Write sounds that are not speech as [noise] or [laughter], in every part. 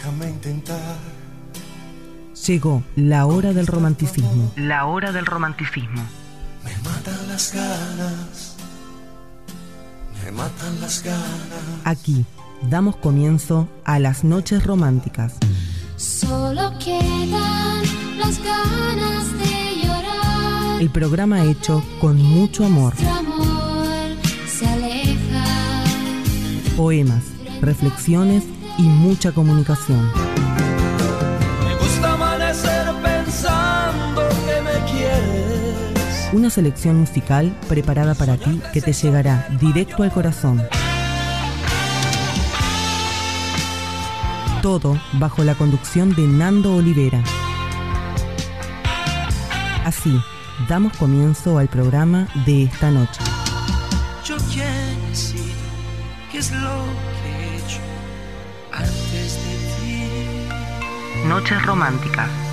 Déjame intentar. Llegó la hora del romanticismo. La hora del romanticismo. Me matan las ganas. Me matan las ganas. Aquí damos comienzo a las noches románticas. Solo quedan las ganas de llorar. El programa hecho con mucho amor. Nuestro amor se aleja. Poemas, reflexiones y mucha comunicación. Me gusta amanecer pensando que me quieres. Una selección musical preparada para ti que te llegará directo al corazón. Todo bajo la conducción de Nando Olivera. Así, damos comienzo al programa de esta noche. Noches románticas.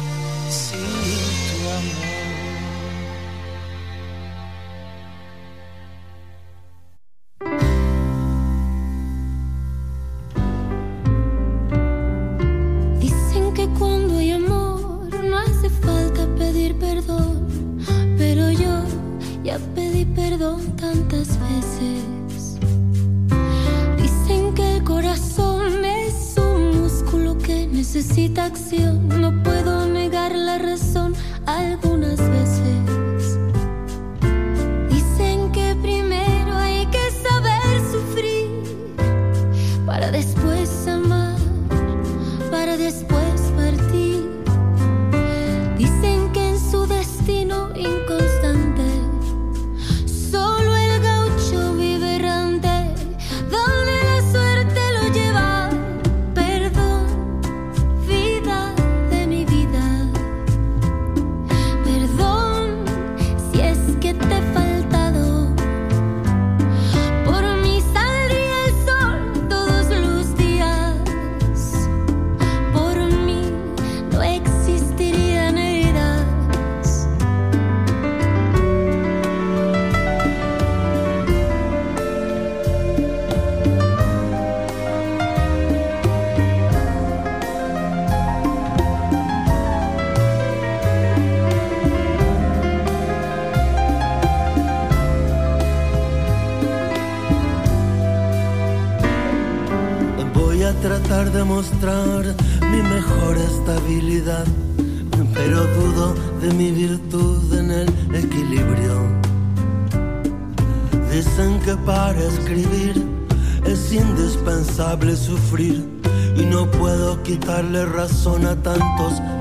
Quitarle razón a tantos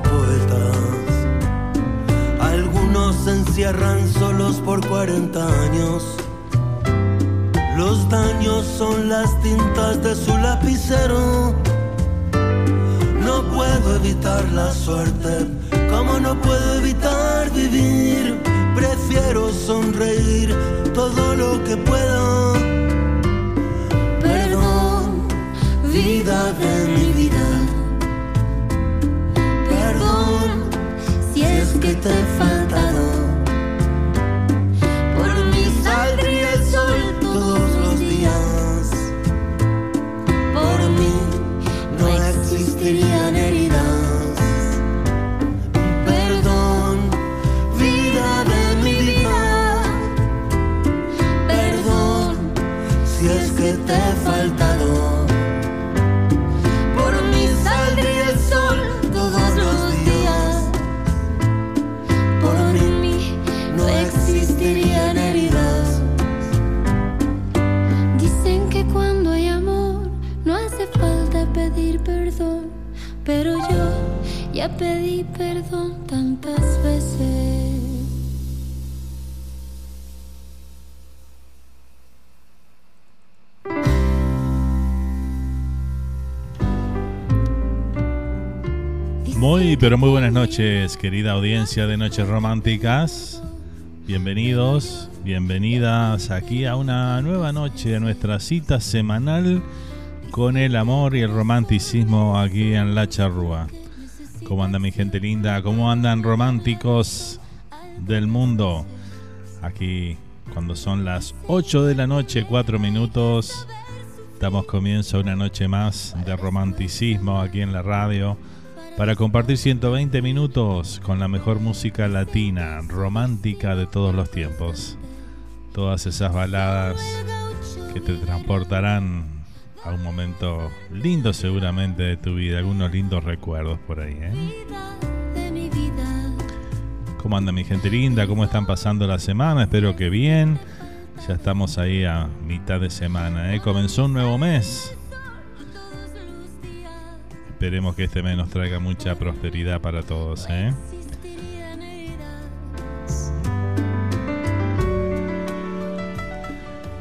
Pero muy buenas noches, querida audiencia de Noches Románticas. Bienvenidos, bienvenidas aquí a una nueva noche de nuestra cita semanal con el amor y el romanticismo aquí en La Charrúa. ¿Cómo anda mi gente linda? ¿Cómo andan románticos del mundo? Aquí cuando son las 8 de la noche, 4 minutos, Damos comienzo a una noche más de romanticismo aquí en la radio para compartir 120 minutos con la mejor música latina, romántica de todos los tiempos. Todas esas baladas que te transportarán a un momento lindo seguramente de tu vida, algunos lindos recuerdos por ahí. ¿eh? ¿Cómo anda mi gente linda? ¿Cómo están pasando la semana? Espero que bien. Ya estamos ahí a mitad de semana. ¿eh? Comenzó un nuevo mes. Esperemos que este mes nos traiga mucha prosperidad para todos. ¿eh?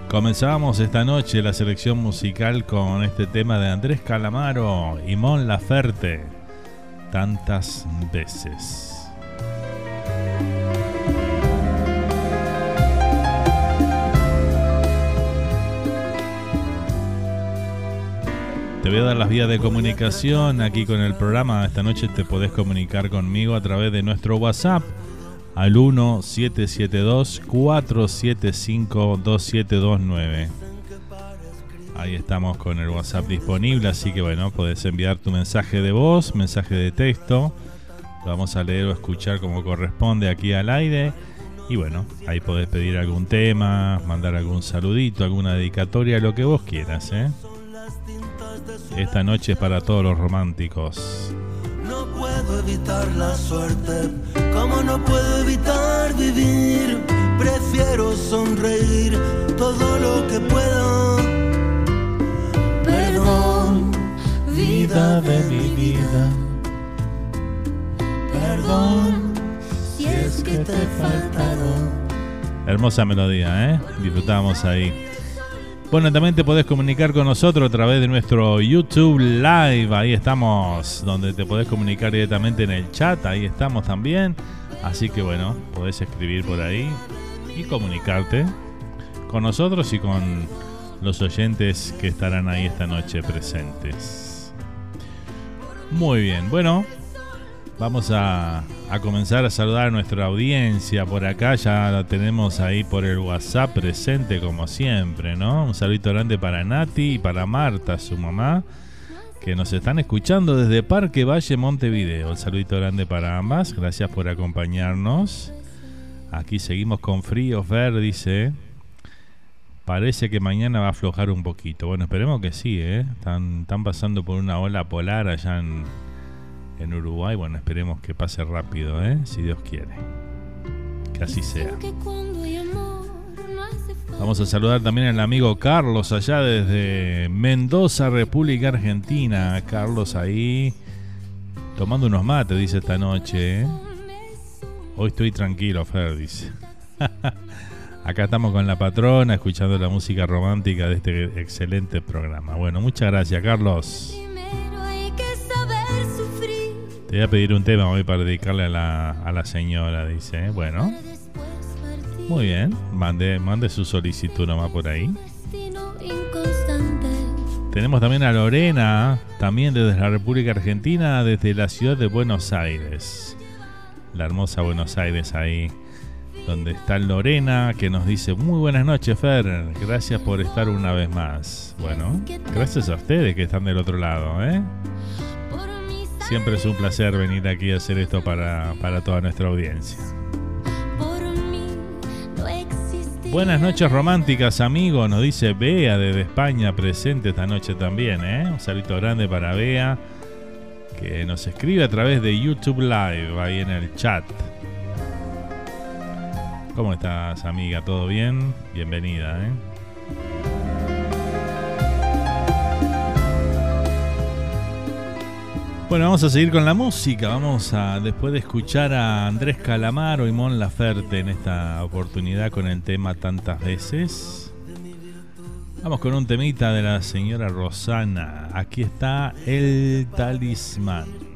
Comenzamos esta noche la selección musical con este tema de Andrés Calamaro y Mon Laferte. Tantas veces. Te voy a dar las vías de comunicación aquí con el programa. Esta noche te podés comunicar conmigo a través de nuestro WhatsApp al 1772-475-2729. Ahí estamos con el WhatsApp disponible, así que bueno, podés enviar tu mensaje de voz, mensaje de texto. Vamos a leer o escuchar como corresponde aquí al aire. Y bueno, ahí podés pedir algún tema, mandar algún saludito, alguna dedicatoria, lo que vos quieras, ¿eh? Esta noche es para todos los románticos. No puedo evitar la suerte, como no puedo evitar vivir. Prefiero sonreír todo lo que puedo. Perdón, vida de mi vida. Perdón, si es que te he faltado. Hermosa melodía, ¿eh? Disfrutamos ahí. Bueno, también te podés comunicar con nosotros a través de nuestro YouTube Live. Ahí estamos, donde te podés comunicar directamente en el chat. Ahí estamos también. Así que bueno, podés escribir por ahí y comunicarte con nosotros y con los oyentes que estarán ahí esta noche presentes. Muy bien, bueno, Vamos a, comenzar a saludar a nuestra audiencia por acá. Ya la tenemos ahí por el WhatsApp presente como siempre, ¿no? Un saludo grande para Nati y para Marta, su mamá, que nos están escuchando desde Parque Valle Montevideo. Un saludito grande para ambas. Gracias por acompañarnos. Aquí seguimos con frío, Fer dice. Parece que mañana va a aflojar un poquito. Bueno, esperemos que sí, ¿eh? Están pasando por una ola polar allá en en Uruguay. Bueno, esperemos que pase rápido, ¿eh? si Dios quiere. Que así sea. Vamos a saludar también al amigo Carlos allá desde Mendoza, República Argentina. Carlos ahí tomando unos mates, dice esta noche. ¿eh? Hoy estoy tranquilo, Fer, dice. [laughs] Acá estamos con la patrona escuchando la música romántica de este excelente programa. Bueno, muchas gracias, Carlos. Voy a pedir un tema hoy para dedicarle a la, a la señora, dice. Bueno. Muy bien. Mande, mande su solicitud nomás por ahí. Tenemos también a Lorena, también desde la República Argentina, desde la ciudad de Buenos Aires. La hermosa Buenos Aires ahí, donde está Lorena, que nos dice, muy buenas noches Fer, gracias por estar una vez más. Bueno, gracias a ustedes que están del otro lado, ¿eh? Siempre es un placer venir aquí a hacer esto para, toda nuestra audiencia. Buenas noches románticas, amigos, nos dice Bea desde España, presente esta noche también. ¿eh? Un saludo grande para Bea, que nos escribe a través de YouTube Live, ahí en el chat. ¿Cómo estás, amiga? ¿Todo bien? Bienvenida. ¿eh? Bueno, vamos a seguir con la música. Vamos a, después de escuchar a Andrés Calamaro y Mon Laferte en esta oportunidad con el tema tantas veces. Vamos con un temita de la señora Rosana. Aquí está el talismán.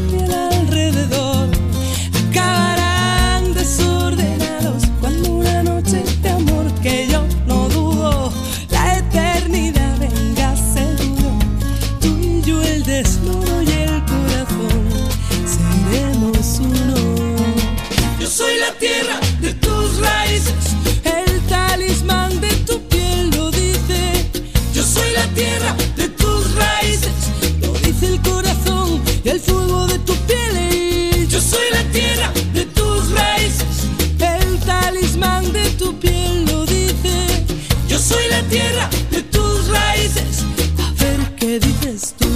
piel lo dice. Yo soy la tierra de tus raíces. A ver qué dices tú,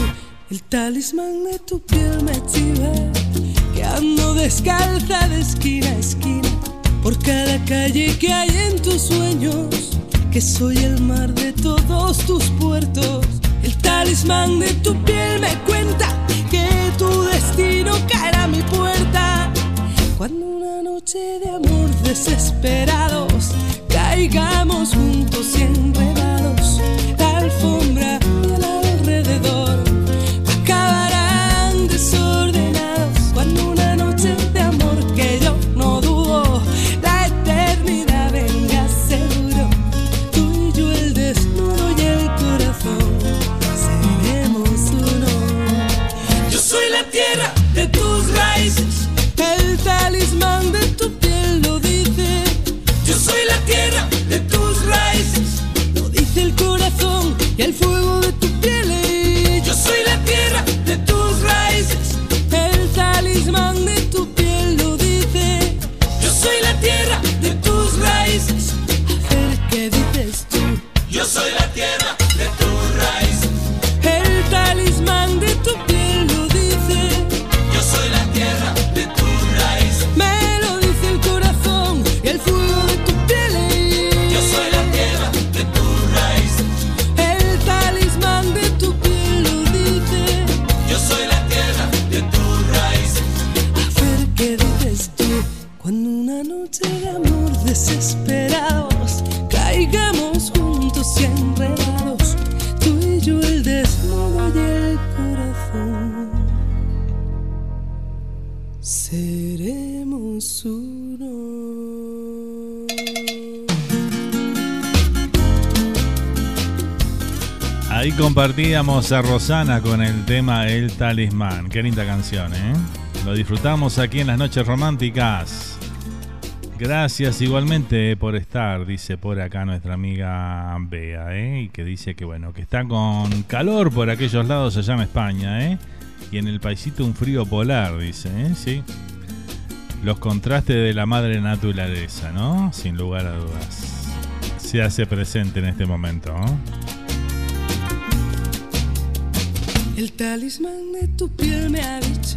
el talismán de tu piel me chiva, que ando descalza de esquina a esquina, por cada calle que hay en tus sueños, que soy el mar de todos tus puertos. El talismán de tu piel me cuenta que tu destino caerá a mi puerta. Cuando una noche de amor desesperados caigamos juntos y compartíamos a Rosana con el tema El Talismán. Qué linda canción, ¿eh? Lo disfrutamos aquí en las noches románticas. Gracias igualmente por estar, dice por acá nuestra amiga Bea, ¿eh? Y que dice que bueno, que está con calor por aquellos lados allá en España, ¿eh? Y en el paisito un frío polar, dice, ¿eh? Sí. Los contrastes de la madre naturaleza, ¿no? Sin lugar a dudas. Se hace presente en este momento. El talismán de tu piel me ha dicho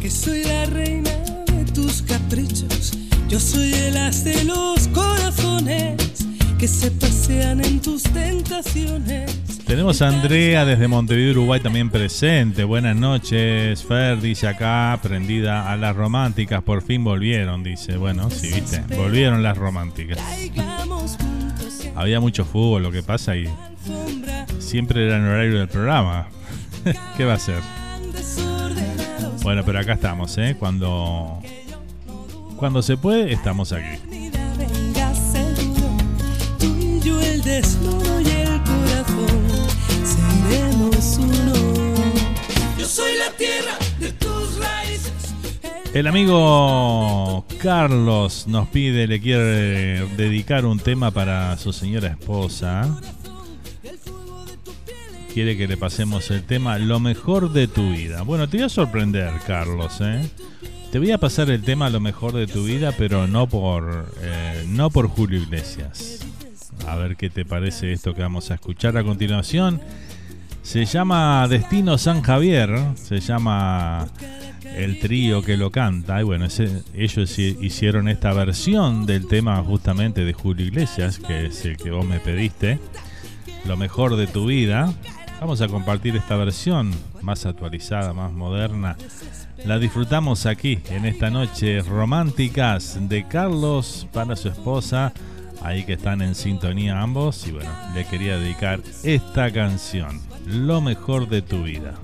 que soy la reina de tus caprichos. Yo soy el as de los corazones que se pasean en tus tentaciones. Tenemos a Andrea desde Montevideo, Uruguay también presente. Buenas noches, Fer dice acá, prendida a las románticas, por fin volvieron, dice. Bueno, sí, viste, volvieron las románticas. Había mucho fútbol, lo que pasa, y siempre era en horario del programa. [laughs] ¿Qué va a ser? Bueno, pero acá estamos, ¿eh? Cuando, cuando se puede, estamos aquí. el desnudo y el corazón seremos uno. Yo soy la tierra de tus raíces. El amigo Carlos nos pide, le quiere dedicar un tema para su señora esposa. Quiere que le pasemos el tema Lo mejor de tu vida. Bueno, te voy a sorprender, Carlos, ¿eh? Te voy a pasar el tema Lo mejor de tu vida, pero no por, eh, no por Julio Iglesias. A ver qué te parece esto que vamos a escuchar a continuación. Se llama Destino San Javier, se llama el trío que lo canta. Y bueno, ellos hicieron esta versión del tema justamente de Julio Iglesias, que es el que vos me pediste. Lo mejor de tu vida. Vamos a compartir esta versión más actualizada, más moderna. La disfrutamos aquí en esta noche románticas de Carlos para su esposa. Ahí que están en sintonía ambos. Y bueno, le quería dedicar esta canción. Lo mejor de tu vida.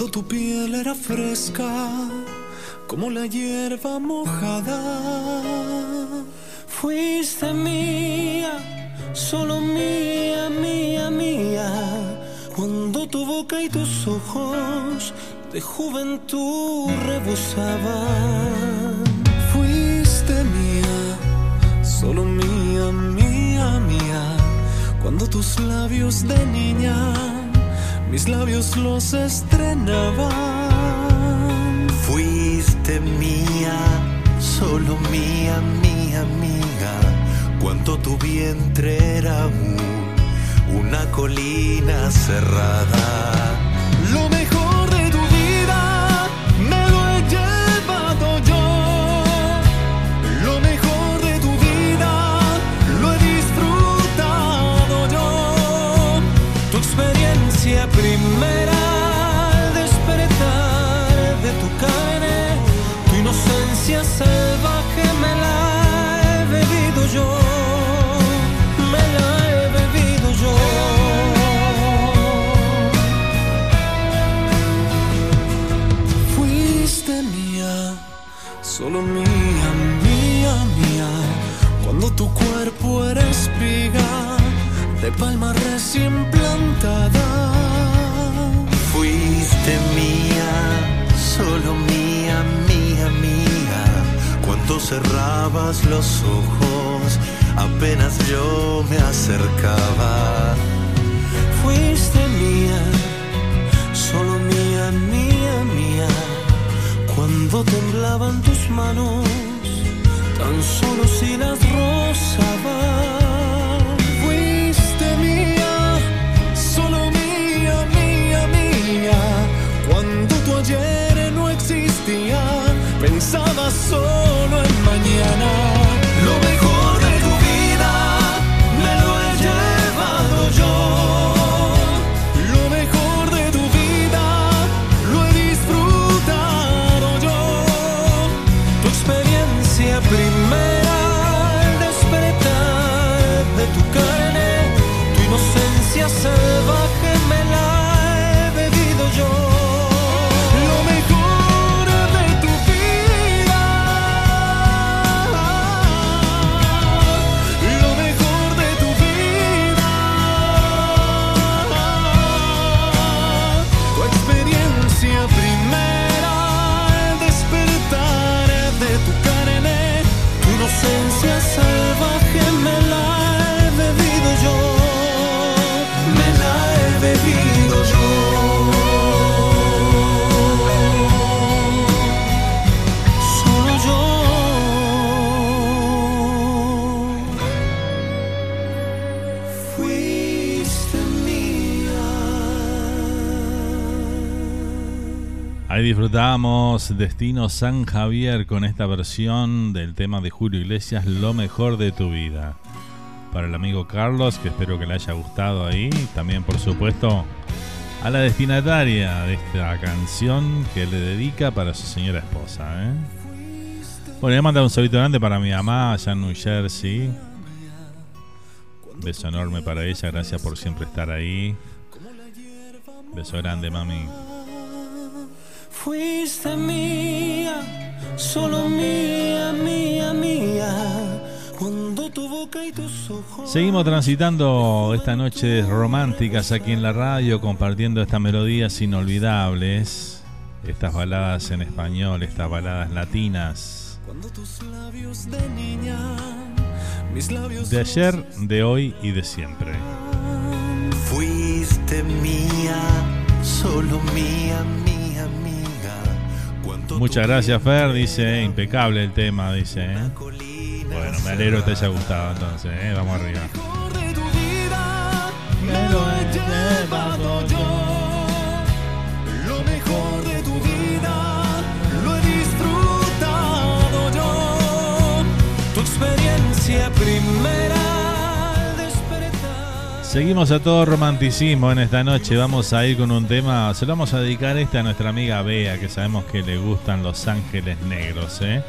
Cuando tu piel era fresca como la hierba mojada. Fuiste mía, solo mía, mía, mía, cuando tu boca y tus ojos de juventud rebosaban. Fuiste mía, solo mía, mía, mía cuando tus labios de niña, mis labios los estrenaban. Fuiste mía, solo mía, mía, mía, cuando tu vientre era una colina cerrada. De palma recién plantada mía, solo mía, mía, mía. Cuando cerrabas los ojos, apenas yo me acercaba. Fuiste mía, solo mía, mía, mía. Cuando temblaban tus manos, tan solo si las rozaba solo en mañana. Disfrutamos Destino San Javier con esta versión del tema de Julio Iglesias, Lo mejor de tu vida. Para el amigo Carlos, que espero que le haya gustado ahí. También, por supuesto, a la destinataria de esta canción que le dedica para su señora esposa. ¿eh? Bueno, voy a mandar un saludo grande para mi mamá allá en New Jersey. Beso enorme para ella, gracias por siempre estar ahí. Beso grande, mami. Fuiste mía, solo mía, mía, mía. Cuando tu boca y tus ojos. Seguimos transitando esta noche románticas aquí en la radio, compartiendo estas melodías inolvidables, estas baladas en español, estas baladas latinas. De ayer, de hoy y de siempre. Fuiste mía, solo mía, mía. Muchas gracias Fer, dice, impecable el tema, dice. ¿eh? Bueno, me alegro que te haya gustado entonces, ¿eh? vamos arriba. Me lo Seguimos a todo romanticismo en esta noche. Vamos a ir con un tema. Se lo vamos a dedicar este a nuestra amiga Bea, que sabemos que le gustan los ángeles negros. ¿eh?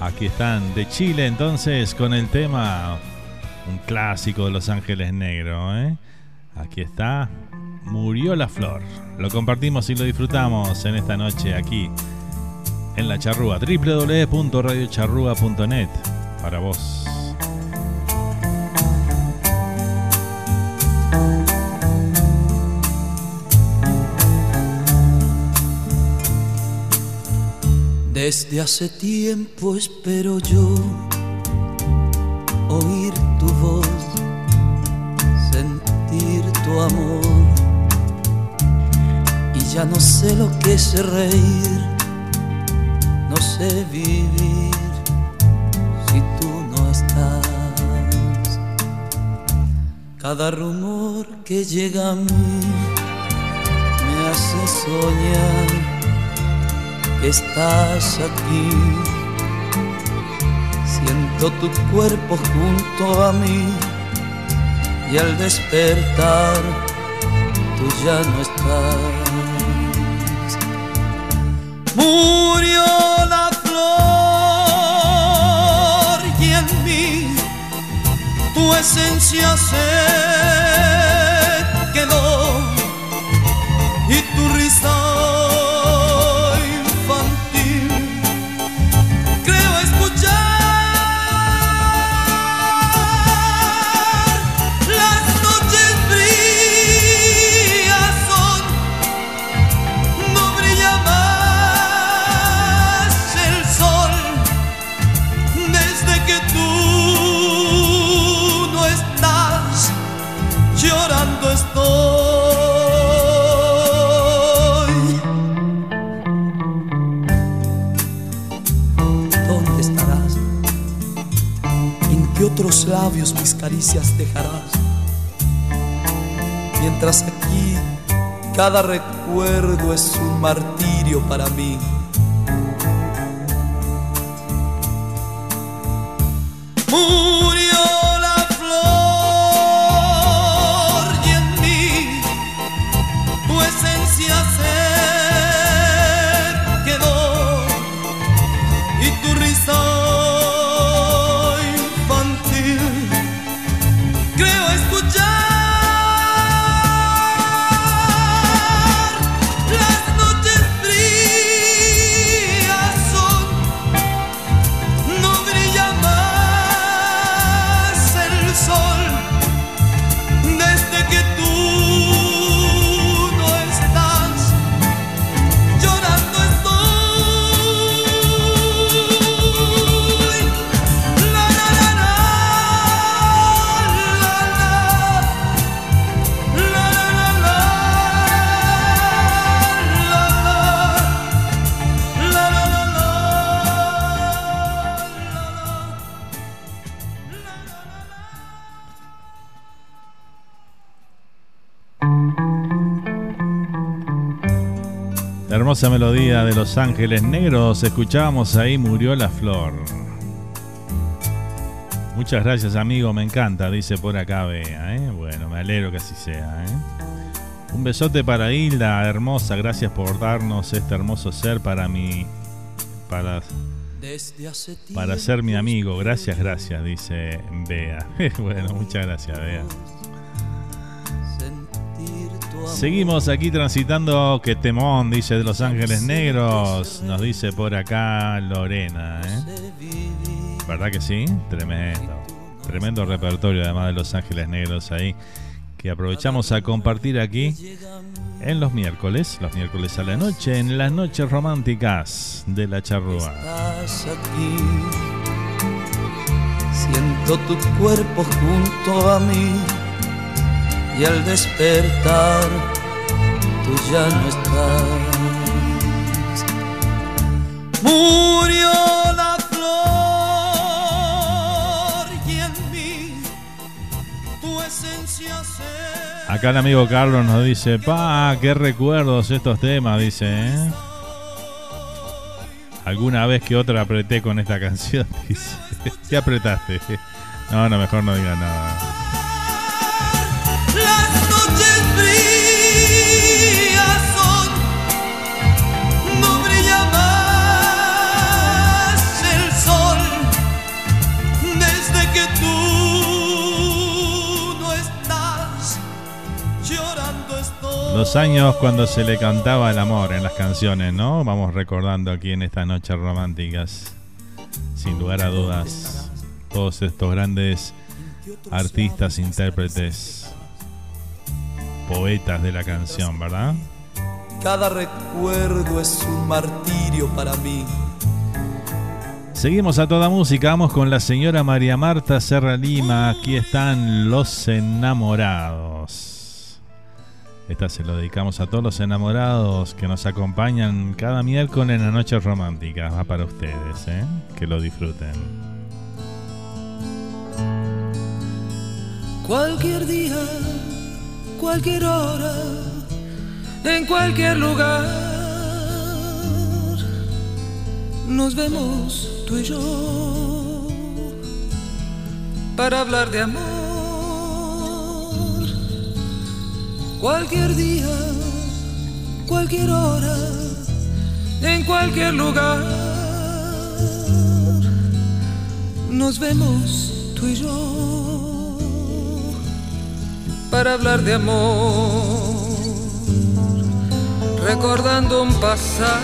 Aquí están de Chile, entonces, con el tema. Un clásico de los ángeles negros. ¿eh? Aquí está. Murió la flor. Lo compartimos y lo disfrutamos en esta noche aquí en la charrúa. www.radiocharrúa.net. Para vos. Desde hace tiempo espero yo oír tu voz, sentir tu amor. Y ya no sé lo que es reír, no sé vivir si tú no estás. Cada rumor que llega a mí me hace soñar que estás aquí. Siento tu cuerpo junto a mí y al despertar tú ya no estás. Murió la flor y en mí tu esencia se labios mis caricias dejarás? Mientras aquí cada recuerdo es un martirio para mí. Hermosa melodía de Los Ángeles Negros. Escuchábamos ahí Murió la Flor. Muchas gracias, amigo. Me encanta, dice por acá Bea. ¿eh? Bueno, me alegro que así sea. ¿eh? Un besote para Hilda, hermosa. Gracias por darnos este hermoso ser para mi. Para, para ser mi amigo. Gracias, gracias, dice Bea. [laughs] bueno, muchas gracias, Bea. Seguimos aquí transitando que temón, dice de Los Ángeles Negros. Nos dice por acá Lorena. ¿eh? ¿Verdad que sí? Tremendo. Tremendo repertorio además de Los Ángeles Negros ahí. Que aprovechamos a compartir aquí en los miércoles, los miércoles a la noche, en las noches románticas de la charrúa. Siento tu cuerpo junto a mí y al despertar tú ya no estás. Murió la flor y en mí tu esencia se... Acá el amigo Carlos nos dice, pa, qué recuerdos estos temas, dice, ¿eh? Alguna vez que otra apreté con esta canción, [laughs] dice. ¿Qué apretaste? No, no, mejor no diga nada. Los años cuando se le cantaba el amor en las canciones, ¿no? Vamos recordando aquí en estas noches románticas. Sin lugar a dudas. Todos estos grandes artistas, intérpretes, poetas de la canción, ¿verdad? Cada recuerdo es un martirio para mí. Seguimos a toda música, vamos con la señora María Marta Serra Lima. Aquí están los enamorados. Esta se lo dedicamos a todos los enamorados que nos acompañan cada miércoles en la noche romántica. Va para ustedes, ¿eh? que lo disfruten. Cualquier día, cualquier hora, en cualquier lugar, nos vemos tú y yo para hablar de amor. Cualquier día, cualquier hora, en cualquier lugar, nos vemos tú y yo para hablar de amor, recordando un pasado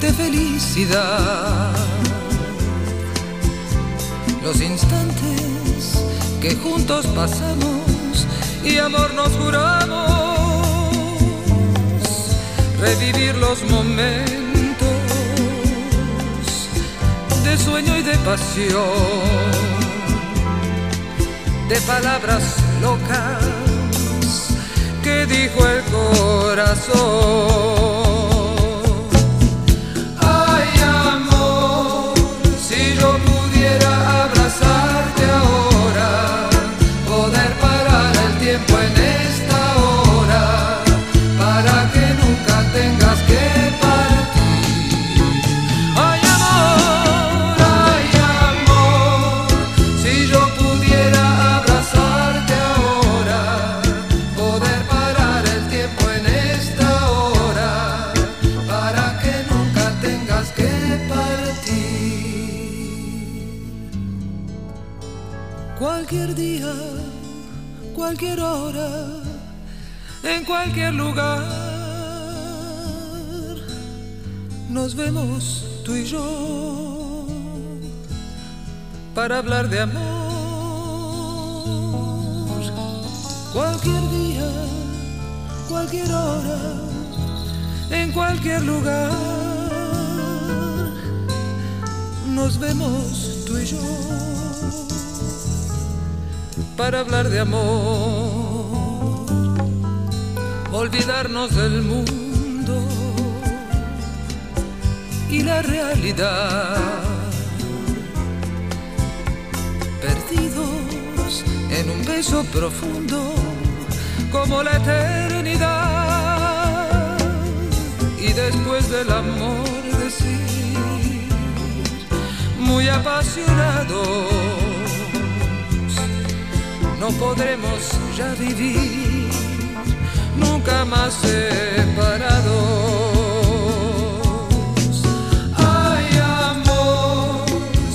de felicidad, los instantes que juntos pasamos y amor nos juramos, revivir los momentos de sueño y de pasión de palabras locas que dijo el corazón. Cualquier hora, en cualquier lugar. Nos vemos tú y yo para hablar de amor. Cualquier día, cualquier hora, en cualquier lugar. Nos vemos tú y yo para hablar de amor, olvidarnos del mundo y la realidad, perdidos en un beso profundo como la eternidad y después del amor decir muy apasionado no podremos ya vivir nunca más separados. Ay amor,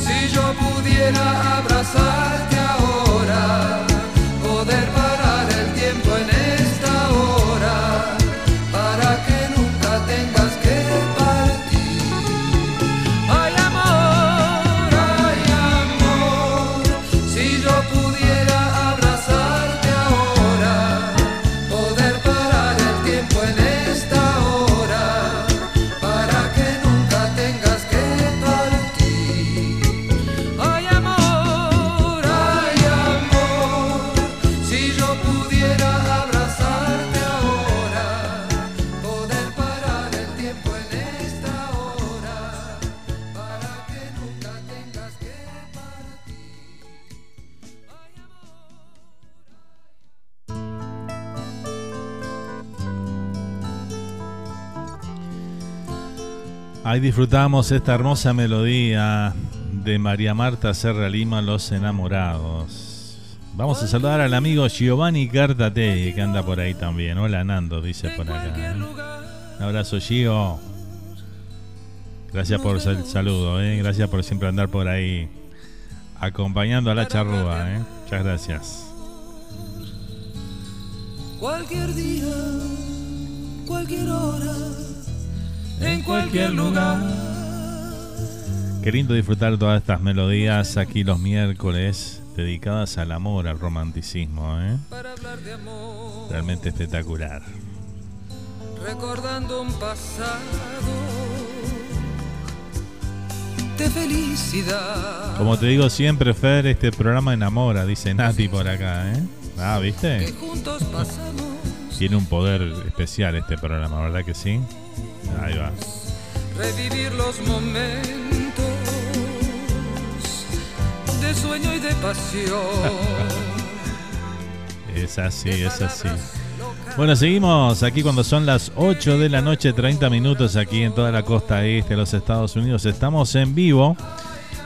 si yo pudiera abrazarte. Ahí disfrutamos esta hermosa melodía de María Marta Serra Lima, Los Enamorados. Vamos a saludar al amigo Giovanni Cartate, que anda por ahí también. Hola Nando, dice por acá. ¿eh? Un abrazo Gio. Gracias por el saludo, ¿eh? gracias por siempre andar por ahí acompañando a la charrúa. ¿eh? Muchas gracias. Cualquier día, cualquier hora en cualquier lugar. Qué lindo disfrutar todas estas melodías aquí los miércoles dedicadas al amor, al romanticismo. ¿eh? Realmente espectacular. Recordando un pasado de felicidad. Como te digo siempre, Fer, este programa enamora, dice Nati por acá. ¿eh? Ah, ¿viste? Tiene un poder especial este programa, ¿verdad que sí? Ahí va. Revivir los momentos de sueño y de pasión. es así, es así. Bueno, seguimos aquí cuando son las 8 de la noche, 30 minutos aquí en toda la costa este de los Estados Unidos. Estamos en vivo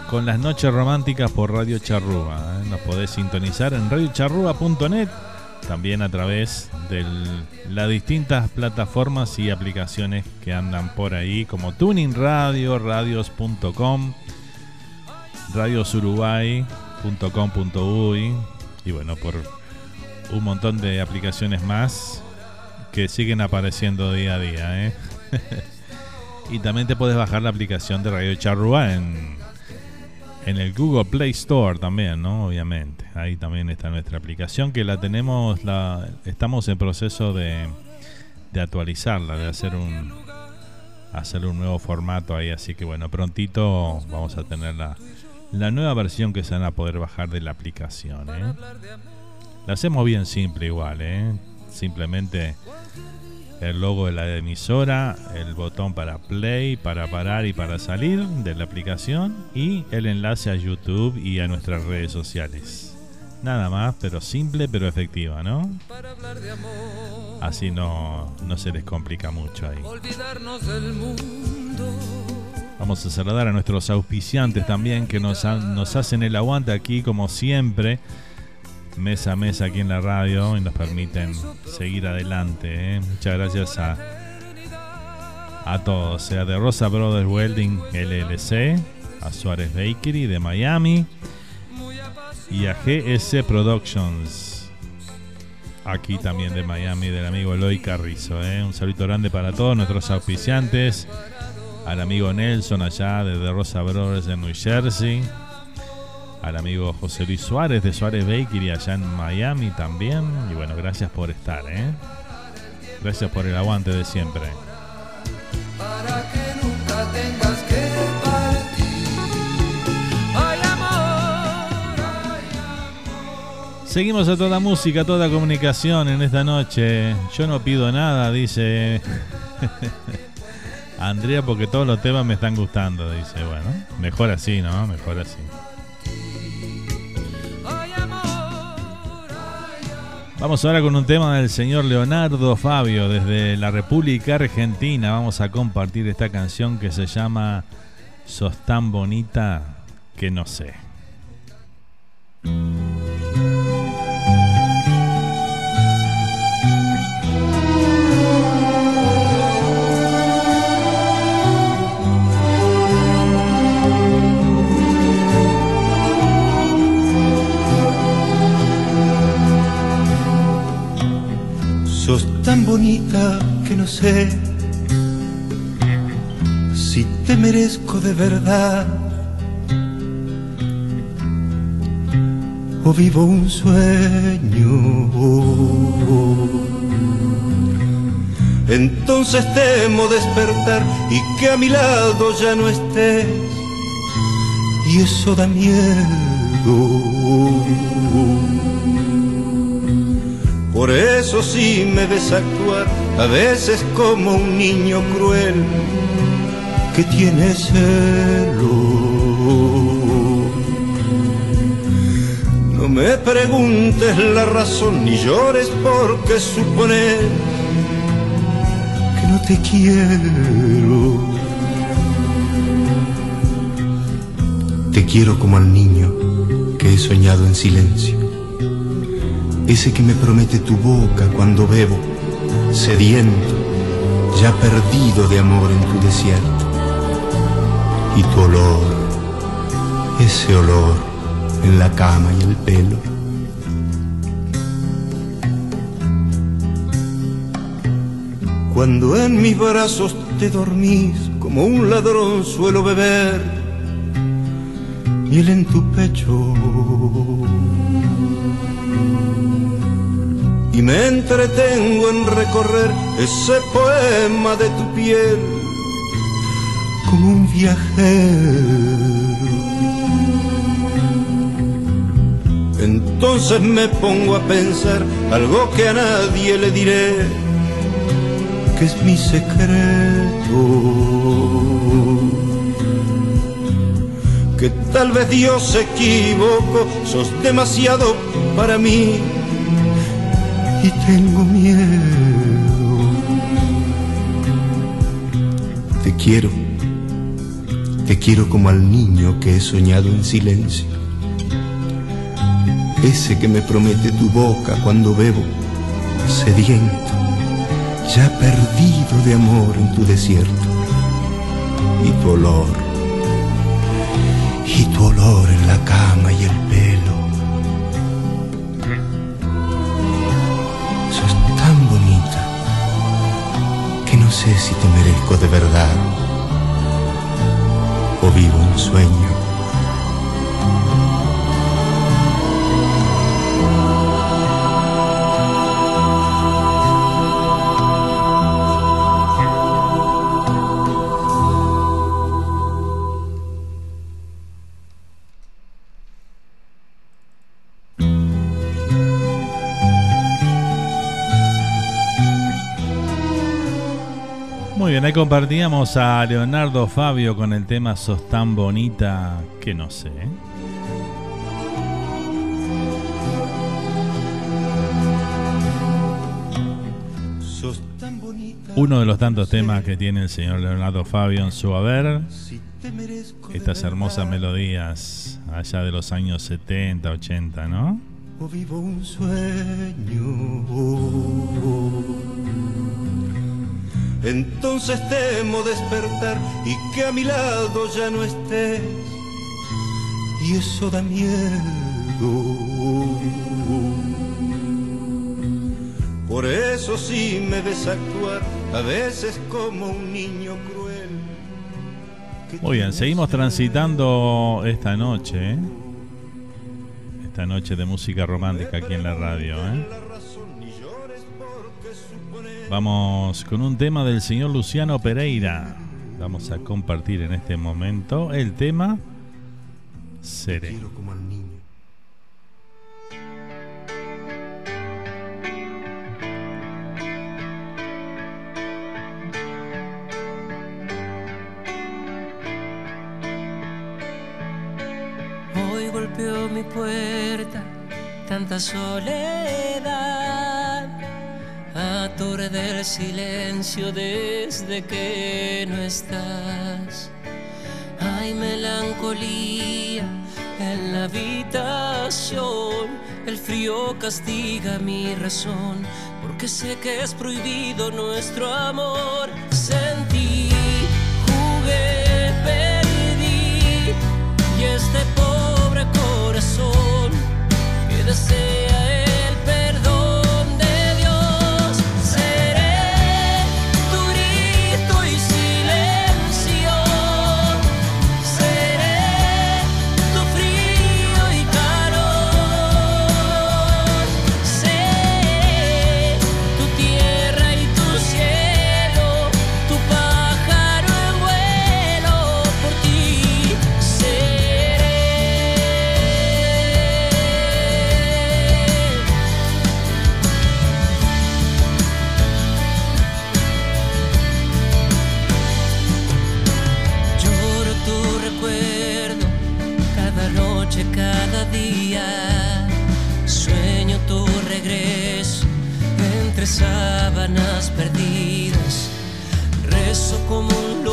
con las noches románticas por Radio Charrúa. ¿eh? Nos podés sintonizar en radiocharrúa.net también a través de las distintas plataformas y aplicaciones que andan por ahí, como Tuning Radio, radios.com, radiosuruguay.com.uy y bueno, por un montón de aplicaciones más que siguen apareciendo día a día. ¿eh? [laughs] y también te puedes bajar la aplicación de Radio Charrúa en en el Google Play Store también, ¿no? Obviamente. Ahí también está nuestra aplicación que la tenemos, la estamos en proceso de, de actualizarla, de hacer un hacer un nuevo formato ahí, así que bueno, prontito vamos a tener la, la nueva versión que se van a poder bajar de la aplicación, ¿eh? La hacemos bien simple igual, ¿eh? Simplemente el logo de la emisora, el botón para play, para parar y para salir de la aplicación y el enlace a YouTube y a nuestras redes sociales. Nada más, pero simple pero efectiva, ¿no? Así no, no se les complica mucho ahí. Vamos a saludar a nuestros auspiciantes también que nos, nos hacen el aguante aquí como siempre mes a mes aquí en la radio y nos permiten seguir adelante. ¿eh? Muchas gracias a, a todos, de Rosa Brothers Welding LLC, a Suárez Bakery de Miami y a GS Productions, aquí también de Miami, del amigo Eloy Carrizo. ¿eh? Un saludo grande para todos nuestros auspiciantes, al amigo Nelson allá de Rosa Brothers en New Jersey al amigo José Luis Suárez de Suárez Bakery allá en Miami también. Y bueno, gracias por estar, ¿eh? Gracias por el aguante de siempre. Para que nunca tengas que Ay, amor, Seguimos a toda música, toda comunicación en esta noche. Yo no pido nada, dice [laughs] Andrea, porque todos los temas me están gustando. Dice, bueno, mejor así, ¿no? Mejor así. Vamos ahora con un tema del señor Leonardo Fabio desde la República Argentina. Vamos a compartir esta canción que se llama Sos tan bonita que no sé. Tan bonita que no sé si te merezco de verdad o vivo un sueño. Entonces temo despertar y que a mi lado ya no estés y eso da miedo. Por eso sí me ves actuar, a veces como un niño cruel que tiene celo. No me preguntes la razón ni llores porque suponer que no te quiero. Te quiero como al niño que he soñado en silencio ese que me promete tu boca cuando bebo, sediento, ya perdido de amor en tu desierto. Y tu olor, ese olor en la cama y el pelo. Cuando en mis brazos te dormís como un ladrón suelo beber miel en tu pecho. Y me entretengo en recorrer ese poema de tu piel como un viajero. Entonces me pongo a pensar algo que a nadie le diré, que es mi secreto. Que tal vez Dios se equivocó, sos demasiado para mí y tengo miedo. Te quiero, te quiero como al niño que he soñado en silencio. Ese que me promete tu boca cuando bebo, sediento, ya perdido de amor en tu desierto. Y tu olor, y tu olor en la cama y el pelo. Sé si te merezco de verdad o vivo un sueño. Bien, ahí compartíamos a Leonardo Fabio con el tema Sos tan bonita que no sé. Uno de los tantos temas que tiene el señor Leonardo Fabio en su haber, estas hermosas melodías allá de los años 70, 80, ¿no? O vivo un sueño. Entonces temo despertar y que a mi lado ya no estés. Y eso da miedo. Por eso sí me ves actuar a veces como un niño cruel. Muy bien, seguimos transitando esta noche, ¿eh? esta noche de música romántica aquí en la radio. ¿eh? Vamos con un tema del señor Luciano Pereira. Vamos a compartir en este momento el tema Seré. Hoy golpeó mi puerta tanta soledad, aturde el silencio desde que no estás. Hay melancolía en la habitación, el frío castiga mi razón, porque sé que es prohibido nuestro amor. Sentí, jugué, perdí, y este pobre corazón que desea sábanas perdidas. Rezo como un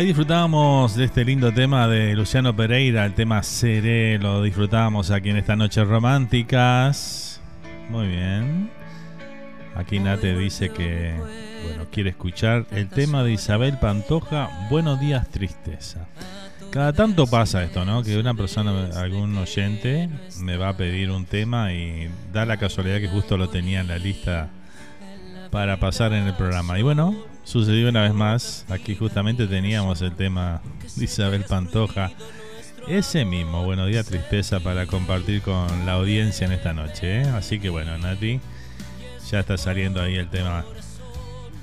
Ahí disfrutábamos de este lindo tema de Luciano Pereira, el tema Seré, lo disfrutábamos aquí en esta noche románticas. Muy bien. Aquí Nate dice que bueno, quiere escuchar el tema de Isabel Pantoja, Buenos días, tristeza. Cada tanto pasa esto, ¿no? Que una persona, algún oyente, me va a pedir un tema y da la casualidad que justo lo tenía en la lista para pasar en el programa. Y bueno, sucedió una vez más. Aquí justamente teníamos el tema de Isabel Pantoja. Ese mismo, bueno, día tristeza para compartir con la audiencia en esta noche. ¿eh? Así que bueno, Nati, ya está saliendo ahí el tema.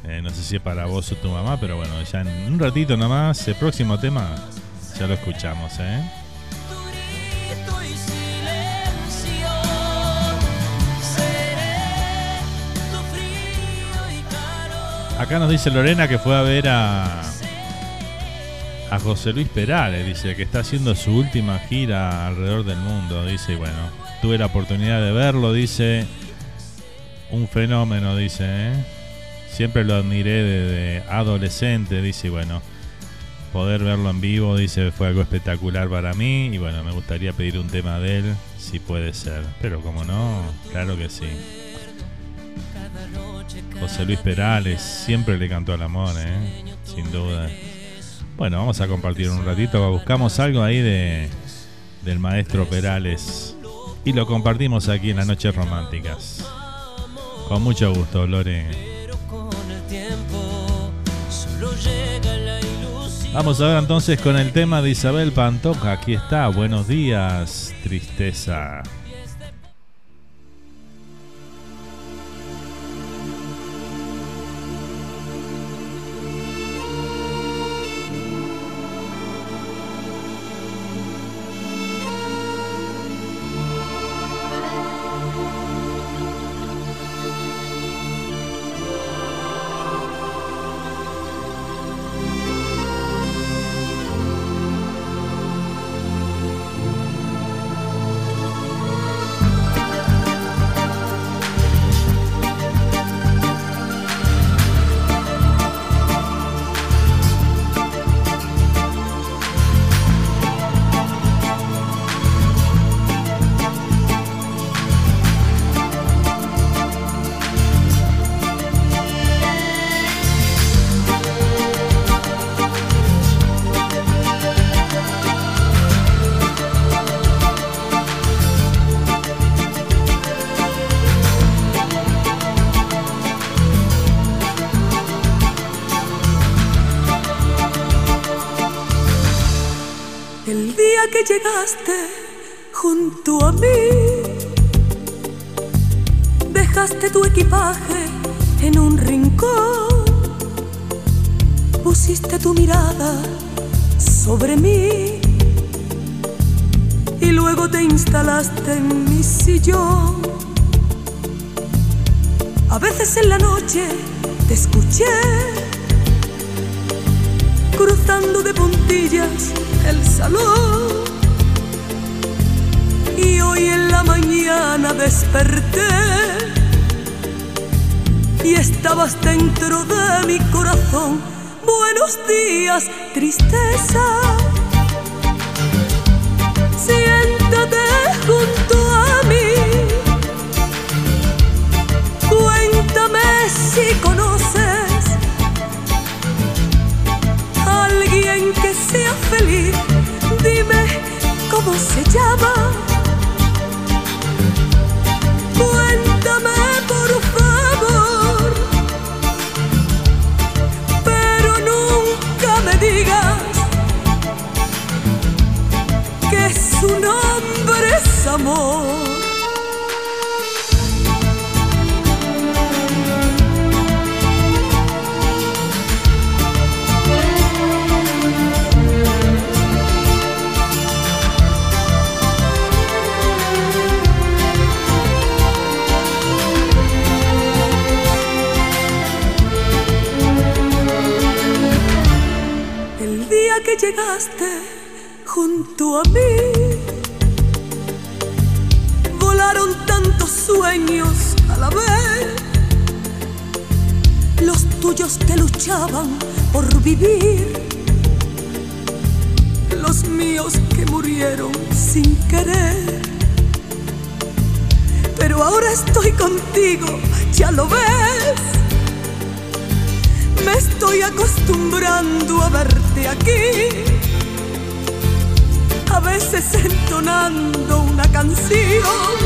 Eh, no sé si es para vos o tu mamá, pero bueno, ya en un ratito nomás, el próximo tema ya lo escuchamos, ¿eh? Acá nos dice Lorena que fue a ver a a José Luis Perales, dice que está haciendo su última gira alrededor del mundo, dice, y bueno, tuve la oportunidad de verlo, dice, un fenómeno, dice, ¿eh? siempre lo admiré desde adolescente, dice, bueno, poder verlo en vivo, dice, fue algo espectacular para mí, y bueno, me gustaría pedir un tema de él, si puede ser, pero como no, claro que sí. José Luis Perales siempre le cantó al amor, ¿eh? sin duda. Bueno, vamos a compartir un ratito. Buscamos algo ahí de del maestro Perales y lo compartimos aquí en las noches románticas. Con mucho gusto, Lore. Vamos a ver entonces con el tema de Isabel Pantoja. Aquí está. Buenos días, tristeza. Junto a mí. Dejaste tu equipaje en un rincón. Pusiste tu mirada sobre mí. Y luego te instalaste en mi sillón. A veces en la noche te escuché cruzando de puntillas el salón hoy en la mañana desperté y estabas dentro de mi corazón. Buenos días, tristeza. Siéntate junto a mí. Cuéntame si conoces a alguien que sea feliz. Dime cómo se llama su nombre es amor. Llegaste junto a mí tantos sueños a la vez, los tuyos que luchaban por vivir los míos que murieron sin querer. Pero ahora estoy contigo, ya lo ves. Me estoy acostumbrando a verte aquí. A veces entonando una canción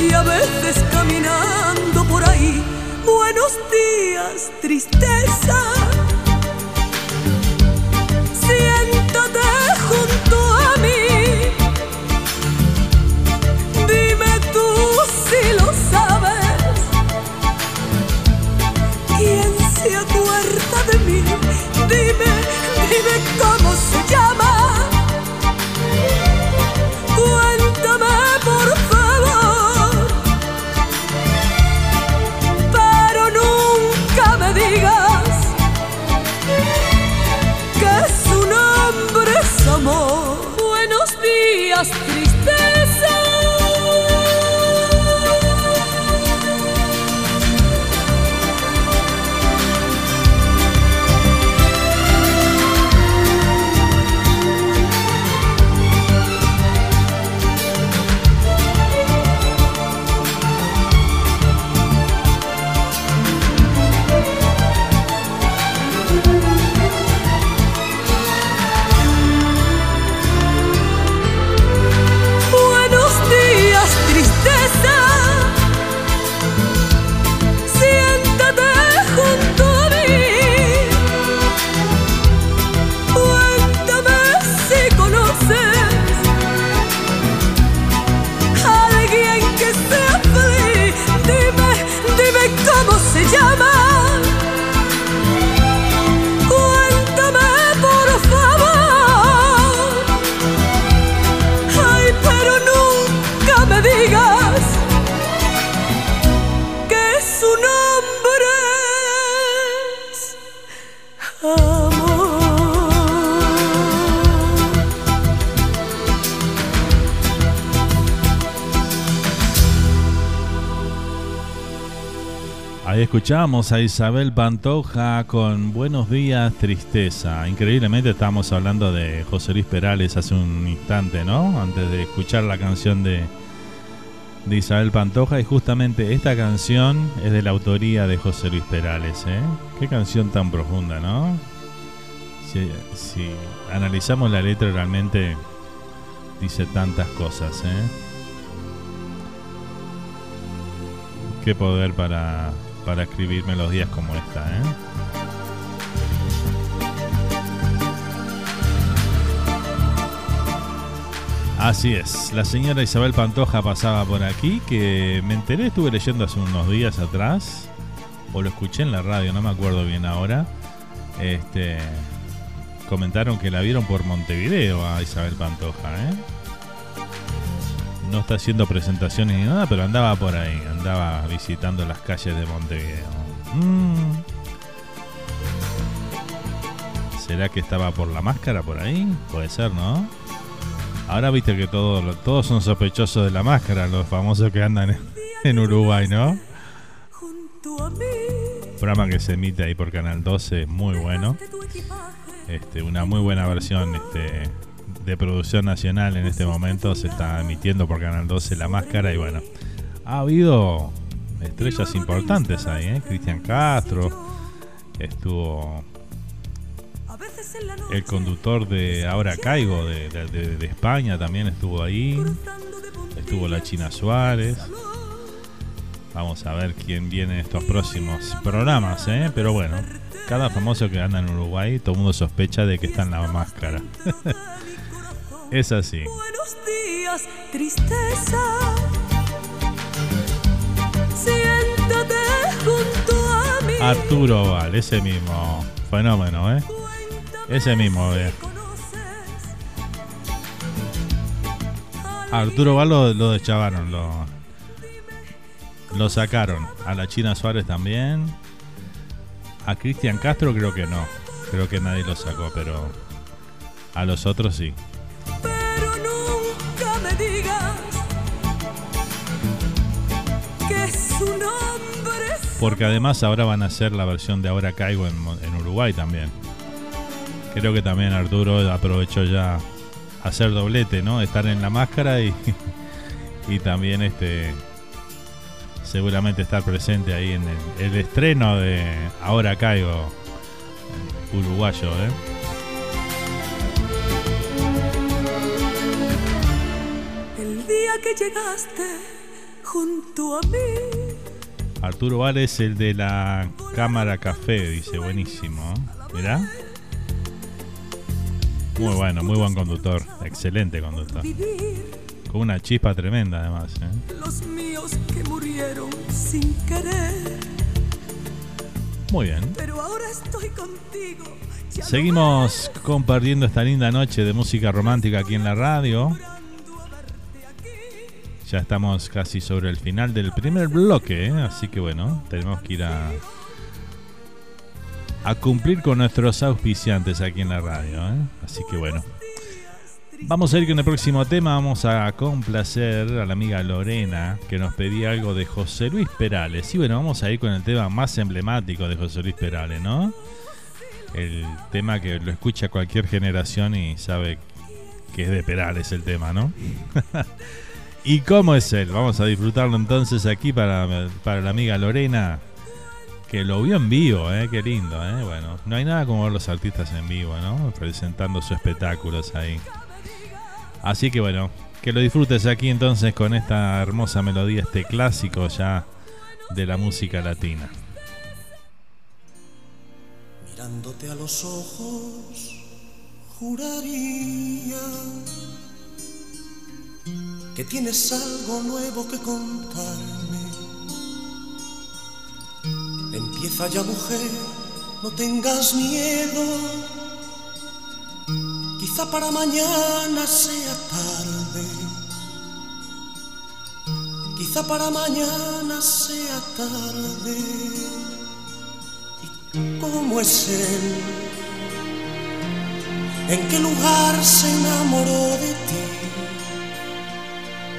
y a veces caminando por ahí. Buenos días, tristeza. Escuchamos a Isabel Pantoja con Buenos días, tristeza. Increíblemente estábamos hablando de José Luis Perales hace un instante, ¿no? Antes de escuchar la canción de, Isabel Pantoja. Y justamente esta canción es de la autoría de José Luis Perales, ¿eh? Qué canción tan profunda, ¿no? Si, si analizamos la letra realmente dice tantas cosas, ¿eh? Qué poder para, para escribir melodías como esta, ¿eh? Así es, la señora Isabel Pantoja pasaba por aquí, que me enteré, estuve leyendo hace unos días atrás, o lo escuché en la radio, no me acuerdo bien ahora. Este, comentaron que la vieron por Montevideo a Isabel Pantoja, ¿eh? No está haciendo presentaciones ni nada, pero andaba por ahí, andaba visitando las calles de Montevideo. Mm. ¿Será que estaba por la máscara por ahí? Puede ser, ¿no? Ahora viste que todos todos son sospechosos de la máscara, los famosos que andan en, [laughs] en Uruguay, ¿no? Programa que se emite ahí por Canal 12, muy bueno. Este, una muy buena versión este, de producción nacional en este momento. Se está emitiendo por Canal 12 La Máscara y bueno, ha habido estrellas importantes ahí, ¿eh? Cristian Castro, estuvo el conductor de Ahora Caigo de, de- España también estuvo ahí, estuvo la China Suárez. Vamos a ver quién viene en estos próximos programas, ¿eh? Pero bueno, cada famoso que anda en Uruguay, todo el mundo sospecha de que está en la máscara. [laughs] es así. Buenos días, tristeza. Siéntate junto a mí. Arturo Val, ese mismo fenómeno, ¿eh? Ese mismo, eh. Arturo Val lo, lo deschavaron, lo, lo sacaron. A la China Suárez también. A Cristian Castro creo que no. Creo que nadie lo sacó, pero a los otros sí. Pero nunca me digas que su nombre es Porque además ahora van a hacer la versión de Ahora Caigo en, Uruguay también. Creo que también Arturo aprovechó ya hacer doblete, ¿no? Estar en la máscara y, [laughs] y también este seguramente estar presente ahí en el, el estreno de Ahora Caigo uruguayo, ¿eh? Llegaste junto a mí. Arturo Vale es el de la cámara café, dice, buenísimo. Mirá. Muy bueno, muy buen conductor, excelente conductor. Con una chispa tremenda además. ¿eh? Los míos que murieron sin querer. Muy bien. Pero ahora estoy contigo. Seguimos compartiendo esta linda noche de música romántica aquí en la radio. Ya estamos casi sobre el final del primer bloque, ¿eh? así que bueno, tenemos que ir a, a cumplir con nuestros auspiciantes aquí en la radio. ¿eh? Así que bueno, vamos a ir con el próximo tema. Vamos a complacer a la amiga Lorena que nos pedía algo de José Luis Perales. Y bueno, vamos a ir con el tema más emblemático de José Luis Perales, ¿no? El tema que lo escucha cualquier generación y sabe que es de Perales el tema, ¿no? [laughs] ¿Y cómo es él? Vamos a disfrutarlo entonces aquí para, para la amiga Lorena, que lo vio en vivo, ¿eh? Qué lindo, ¿eh? Bueno, no hay nada como ver los artistas en vivo, ¿no? Presentando sus espectáculos ahí. Así que bueno, que lo disfrutes aquí entonces con esta hermosa melodía, este clásico ya de la música latina. Mirándote a los ojos, juraría que tienes algo nuevo que contarme. Empieza ya, mujer, no tengas miedo. Quizá para mañana sea tarde. Quizá para mañana sea tarde. ¿Y cómo es él? ¿En qué lugar se enamoró de ti?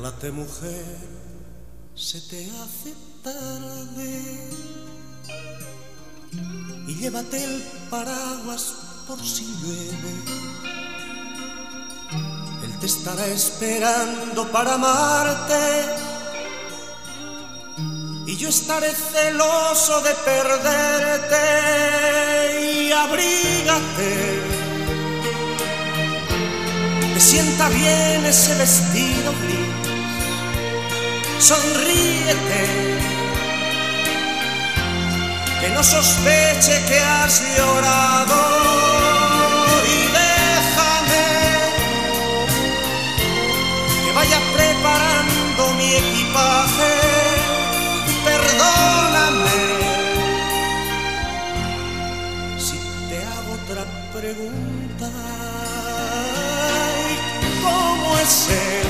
Arréglate mujer, se te hace tarde y llévate el paraguas por si llueve. Él te estará esperando para amarte y yo estaré celoso de perderte y abrígate. Te sienta bien ese vestido gris, sonríete, que no sospeche que has llorado y déjame que vaya preparando mi equipaje, perdóname si te hago otra pregunta. ¿Cómo es él?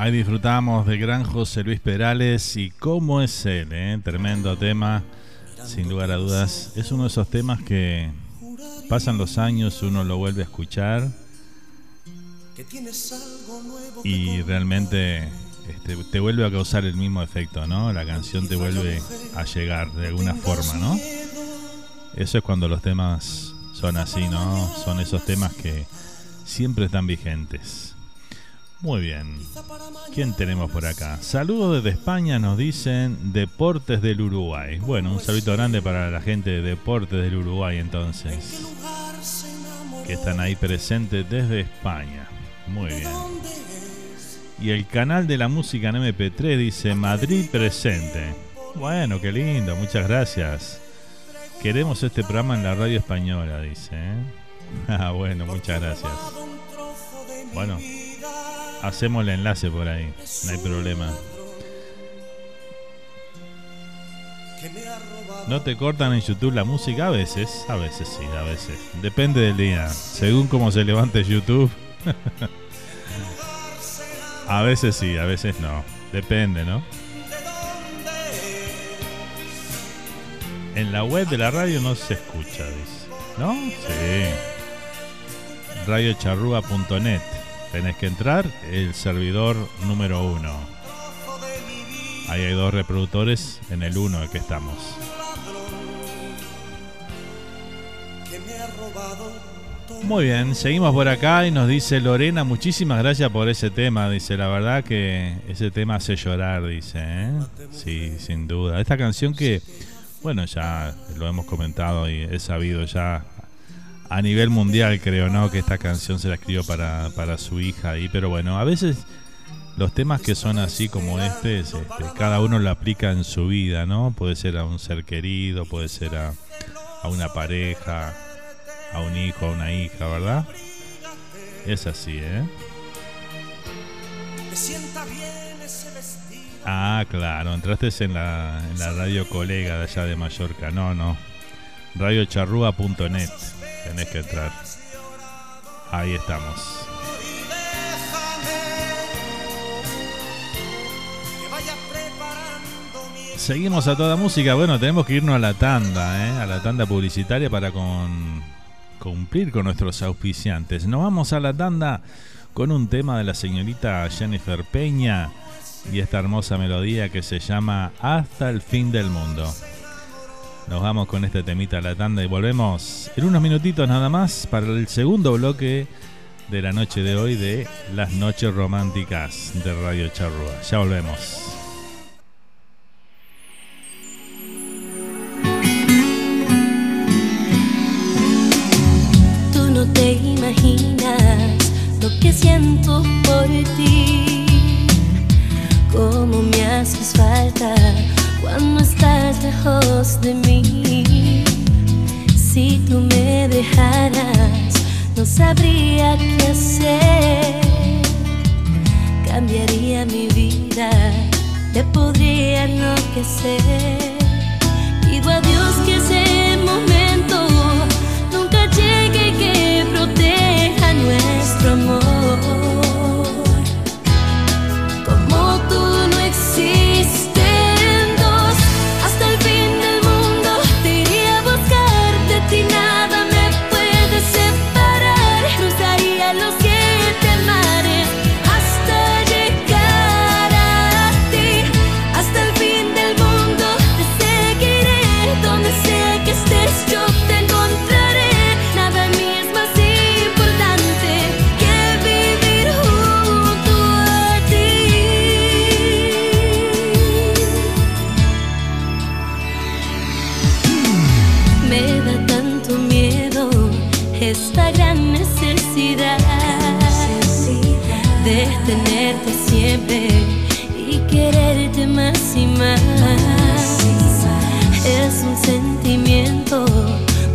Ahí disfrutamos de gran José Luis Perales y cómo es él, ¿eh? tremendo tema, sin lugar a dudas. Es uno de esos temas que pasan los años, uno lo vuelve a escuchar y realmente este, te vuelve a causar el mismo efecto, ¿no? La canción te vuelve a llegar de alguna forma, ¿no? Eso es cuando los temas son así, ¿no? Son esos temas que siempre están vigentes. Muy bien. ¿Quién tenemos por acá? Saludos desde España, nos dicen Deportes del Uruguay. Bueno, un saludo grande para la gente de Deportes del Uruguay entonces. Que están ahí presentes desde España. Muy bien. Y el canal de la música en MP3 dice Madrid presente. Bueno, qué lindo, muchas gracias. Queremos este programa en la radio española, dice. ¿eh? [laughs] Ah, bueno, muchas gracias. Bueno, Hacemos el enlace por ahí, no hay problema. ¿No te cortan en YouTube la música? A veces, a veces sí, a veces. Depende del día. Según cómo se levante YouTube. [laughs] a veces sí, a veces no. Depende, ¿no? En la web de la radio no se escucha, dice. ¿No? Sí. Radiocharrúa.net. Tenés que entrar el servidor número uno. Ahí hay dos reproductores en el uno que estamos. Muy bien, seguimos por acá y nos dice Lorena, muchísimas gracias por ese tema. Dice, la verdad que ese tema hace llorar, dice. ¿eh? Sí, sin duda. Esta canción que, bueno, ya lo hemos comentado y he sabido ya a nivel mundial, creo, ¿no? Que esta canción se la escribió para, para su hija. Y, pero bueno, a veces los temas que son así como este, este, cada uno lo aplica en su vida, ¿no? Puede ser a un ser querido, puede ser a, a una pareja, a un hijo, a una hija, ¿verdad? Es así, ¿eh? Ah, claro, entraste en la, en la radio colega de allá de Mallorca. No, no. Radiocharrúa.net. Tenés que entrar. Ahí estamos. Seguimos a toda música. Bueno, tenemos que irnos a la tanda, ¿eh? a la tanda publicitaria para con, cumplir con nuestros auspiciantes. Nos vamos a la tanda con un tema de la señorita Jennifer Peña y esta hermosa melodía que se llama Hasta el fin del mundo. Nos vamos con este temita a la tanda y volvemos en unos minutitos nada más para el segundo bloque de la noche de hoy de las noches románticas de Radio Charrúa. Ya volvemos. Tú no te imaginas lo que siento por ti, cómo me haces falta cuando estás lejos de mí. Si tú me dejaras, no sabría qué hacer. Cambiaría mi vida, te podría enloquecer. Pido a Dios que ese momento nunca llegue que proteja nuestro amor. Un sentimiento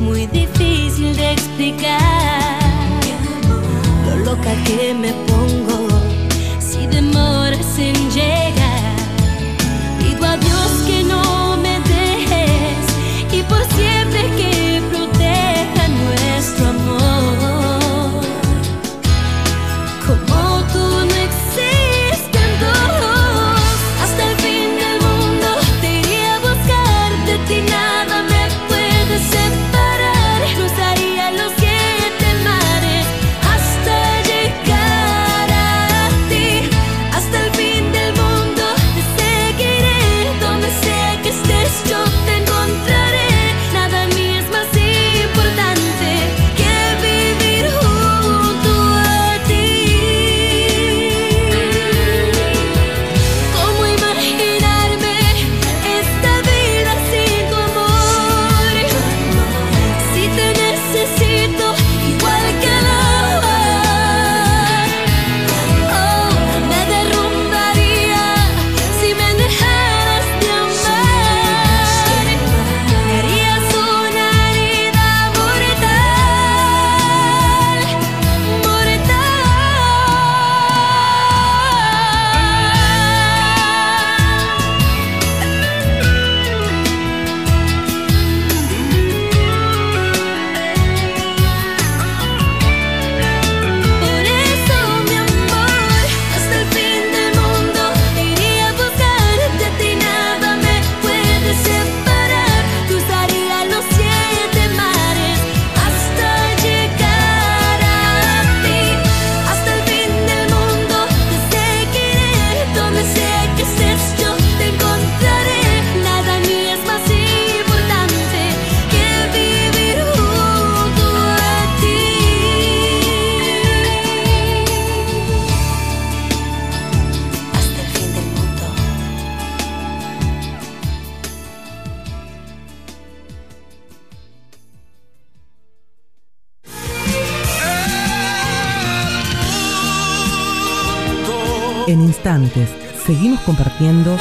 muy difícil de explicar. Lo loca que me pongo compartiendo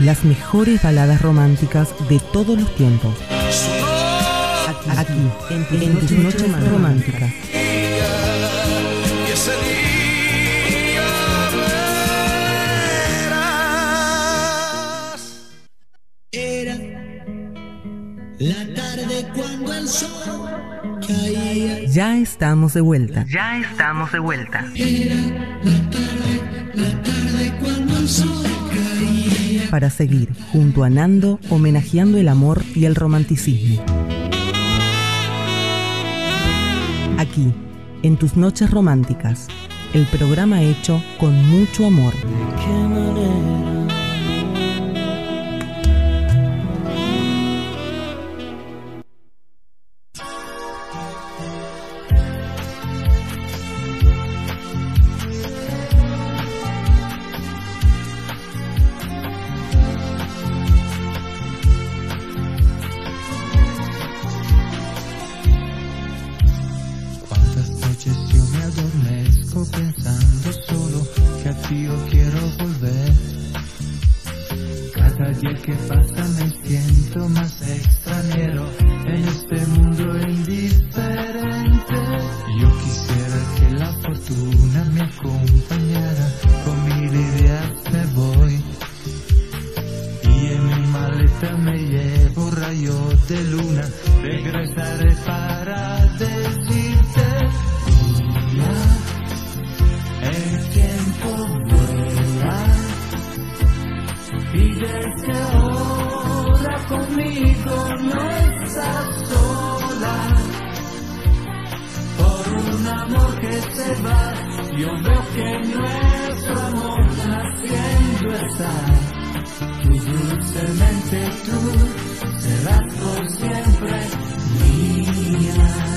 las mejores baladas románticas de todos los tiempos. Aquí, en, en tus noches románticas. Era la tarde cuando el sol caía. Ya estamos de vuelta. Ya estamos de vuelta. Para seguir junto a Nando homenajeando el amor y el romanticismo. Aquí, en tus noches románticas, el programa hecho con mucho amor. Cada día que pasa me siento más extranjero en este mundo indiferente. Yo quisiera que la fortuna me acompañara, con mil ideas me voy. Y en mi maleta me llevo rayos de luna, regresaré para decirte, sola. Por un amor que se va, yo veo que nuestro amor naciendo está. Tú dulcemente tú serás por siempre mía.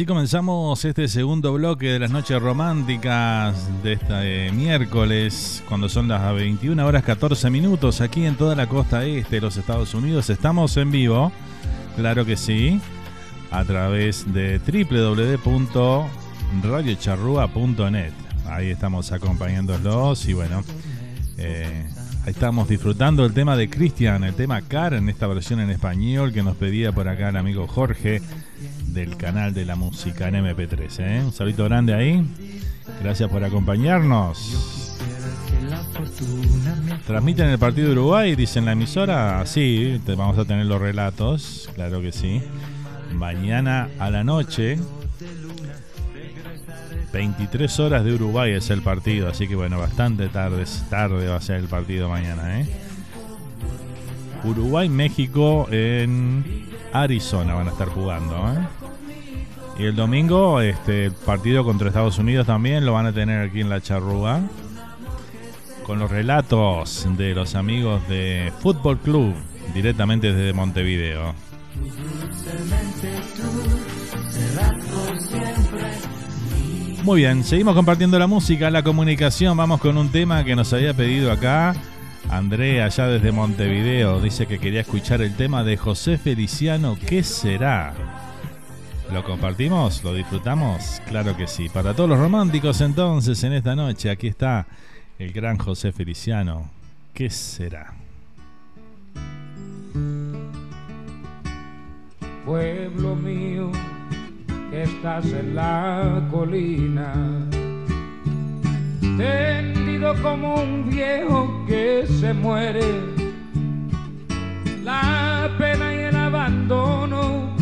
Así comenzamos este segundo bloque de las noches románticas de este miércoles, cuando son las 21 horas 14 minutos, aquí en toda la costa este de los Estados Unidos. Estamos en vivo, claro que sí, a través de www.radiocharrúa.net. Ahí estamos acompañándolos y bueno, eh, estamos disfrutando el tema de Cristian, el tema Car en esta versión en español que nos pedía por acá el amigo Jorge del canal de la música en MP3. ¿eh? Un saludo grande ahí. Gracias por acompañarnos. Transmiten el partido de Uruguay, dicen la emisora. Sí, vamos a tener los relatos, claro que sí. Mañana a la noche, 23 horas de Uruguay es el partido, así que bueno, bastante tarde, tarde va a ser el partido mañana. ¿eh? Uruguay-México en Arizona van a estar jugando. ¿eh? Y el domingo, este partido contra Estados Unidos también lo van a tener aquí en la charrúa. Con los relatos de los amigos de Fútbol Club, directamente desde Montevideo. Muy bien, seguimos compartiendo la música, la comunicación. Vamos con un tema que nos había pedido acá Andrea, allá desde Montevideo. Dice que quería escuchar el tema de José Feliciano. ¿Qué será? ¿Lo compartimos? ¿Lo disfrutamos? Claro que sí. Para todos los románticos entonces en esta noche, aquí está el gran José Feliciano. ¿Qué será? Pueblo mío, que estás en la colina, tendido como un viejo que se muere. La pena y el abandono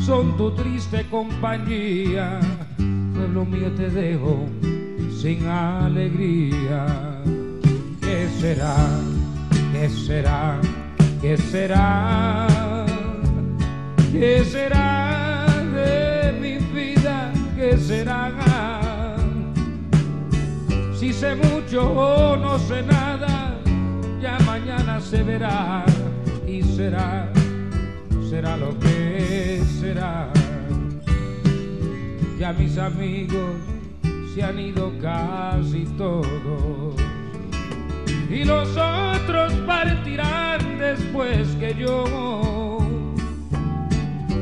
son tu triste compañía. Pueblo mío, te dejo sin alegría. ¿Qué será? ¿Qué será? ¿Qué será? ¿Qué será de mi vida? ¿Qué será? Si sé mucho o no sé nada, ya mañana se verá y será, será lo que será. Ya mis amigos se han ido casi todos y los otros partirán después que yo.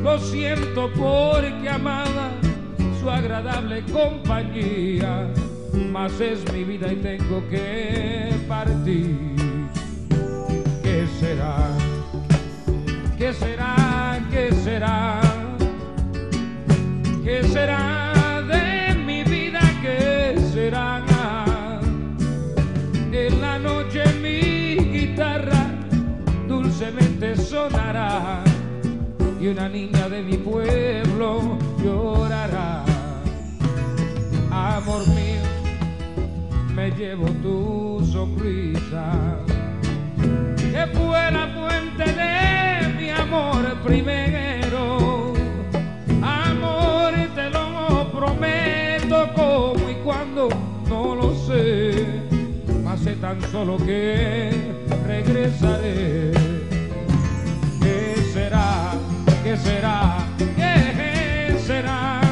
Lo siento porque amaba su agradable compañía, mas es mi vida y tengo que partir. ¿Qué será? ¿Qué será? ¿Qué será? ¿Qué será de mi vida? ¿Qué será? En la noche mi guitarra dulcemente sonará y una niña de mi pueblo llorará. Amor mío, me llevo tu sonrisa, que fue la fuente de mi amor primero. Amor te lo prometo como y cuando no lo sé. Mas sé tan solo que regresaré. ¿Qué será? ¿Qué será? ¿Qué será?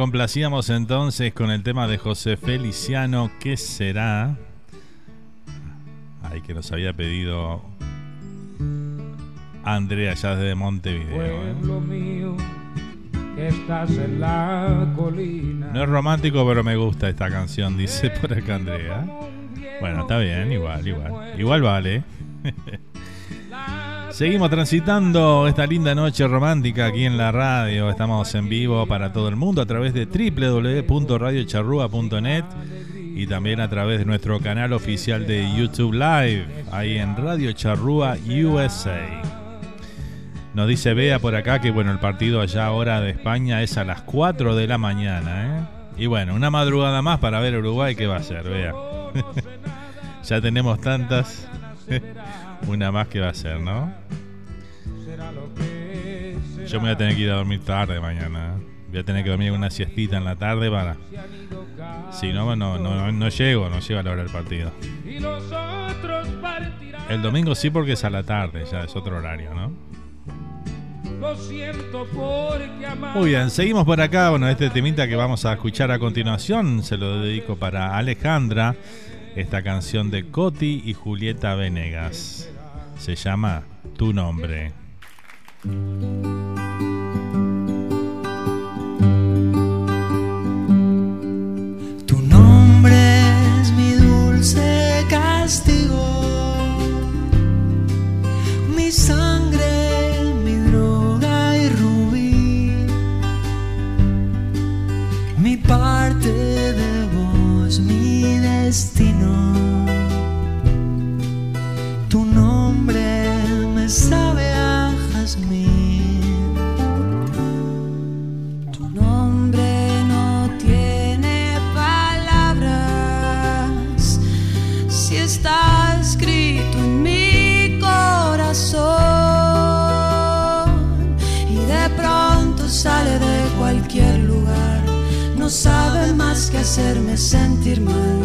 Complacíamos entonces con el tema de José Feliciano, ¿qué será? Ay, que nos había pedido Andrea ya desde Montevideo. ¿eh? Pueblo mío, que estás en la colina. No es romántico, pero me gusta esta canción, dice por acá Andrea. Bueno, está bien, igual, igual. Igual vale. [laughs] Seguimos transitando esta linda noche romántica aquí en la radio. Estamos en vivo para todo el mundo a través de www.radiocharrúa.net y también a través de nuestro canal oficial de YouTube Live, ahí en Radio Charrúa USA. Nos dice Bea por acá que bueno, el partido allá ahora de España es a las 4 de la mañana, ¿eh? Y bueno, una madrugada más para ver Uruguay, ¿qué va a ser, Bea? [laughs] ya tenemos tantas. [laughs] una más que va a ser, ¿no? Yo me voy a tener que ir a dormir tarde mañana. ¿eh? Voy a tener que dormir una siestita en la tarde para... Si no, no, no, no llego, no llego a la hora del partido. El domingo sí porque es a la tarde, ya es otro horario, ¿no? Muy bien, seguimos por acá. Bueno, este temita que vamos a escuchar a continuación se lo dedico para Alejandra. Esta canción de Coti y Julieta Venegas. Se llama Tu nombre. Tu nombre es mi dulce castigo, mi sangre, mi droga y rubí, mi parte vos, mi destino. Tu nombre me sabe a jazmín. Sabe más que hacerme sentir mal.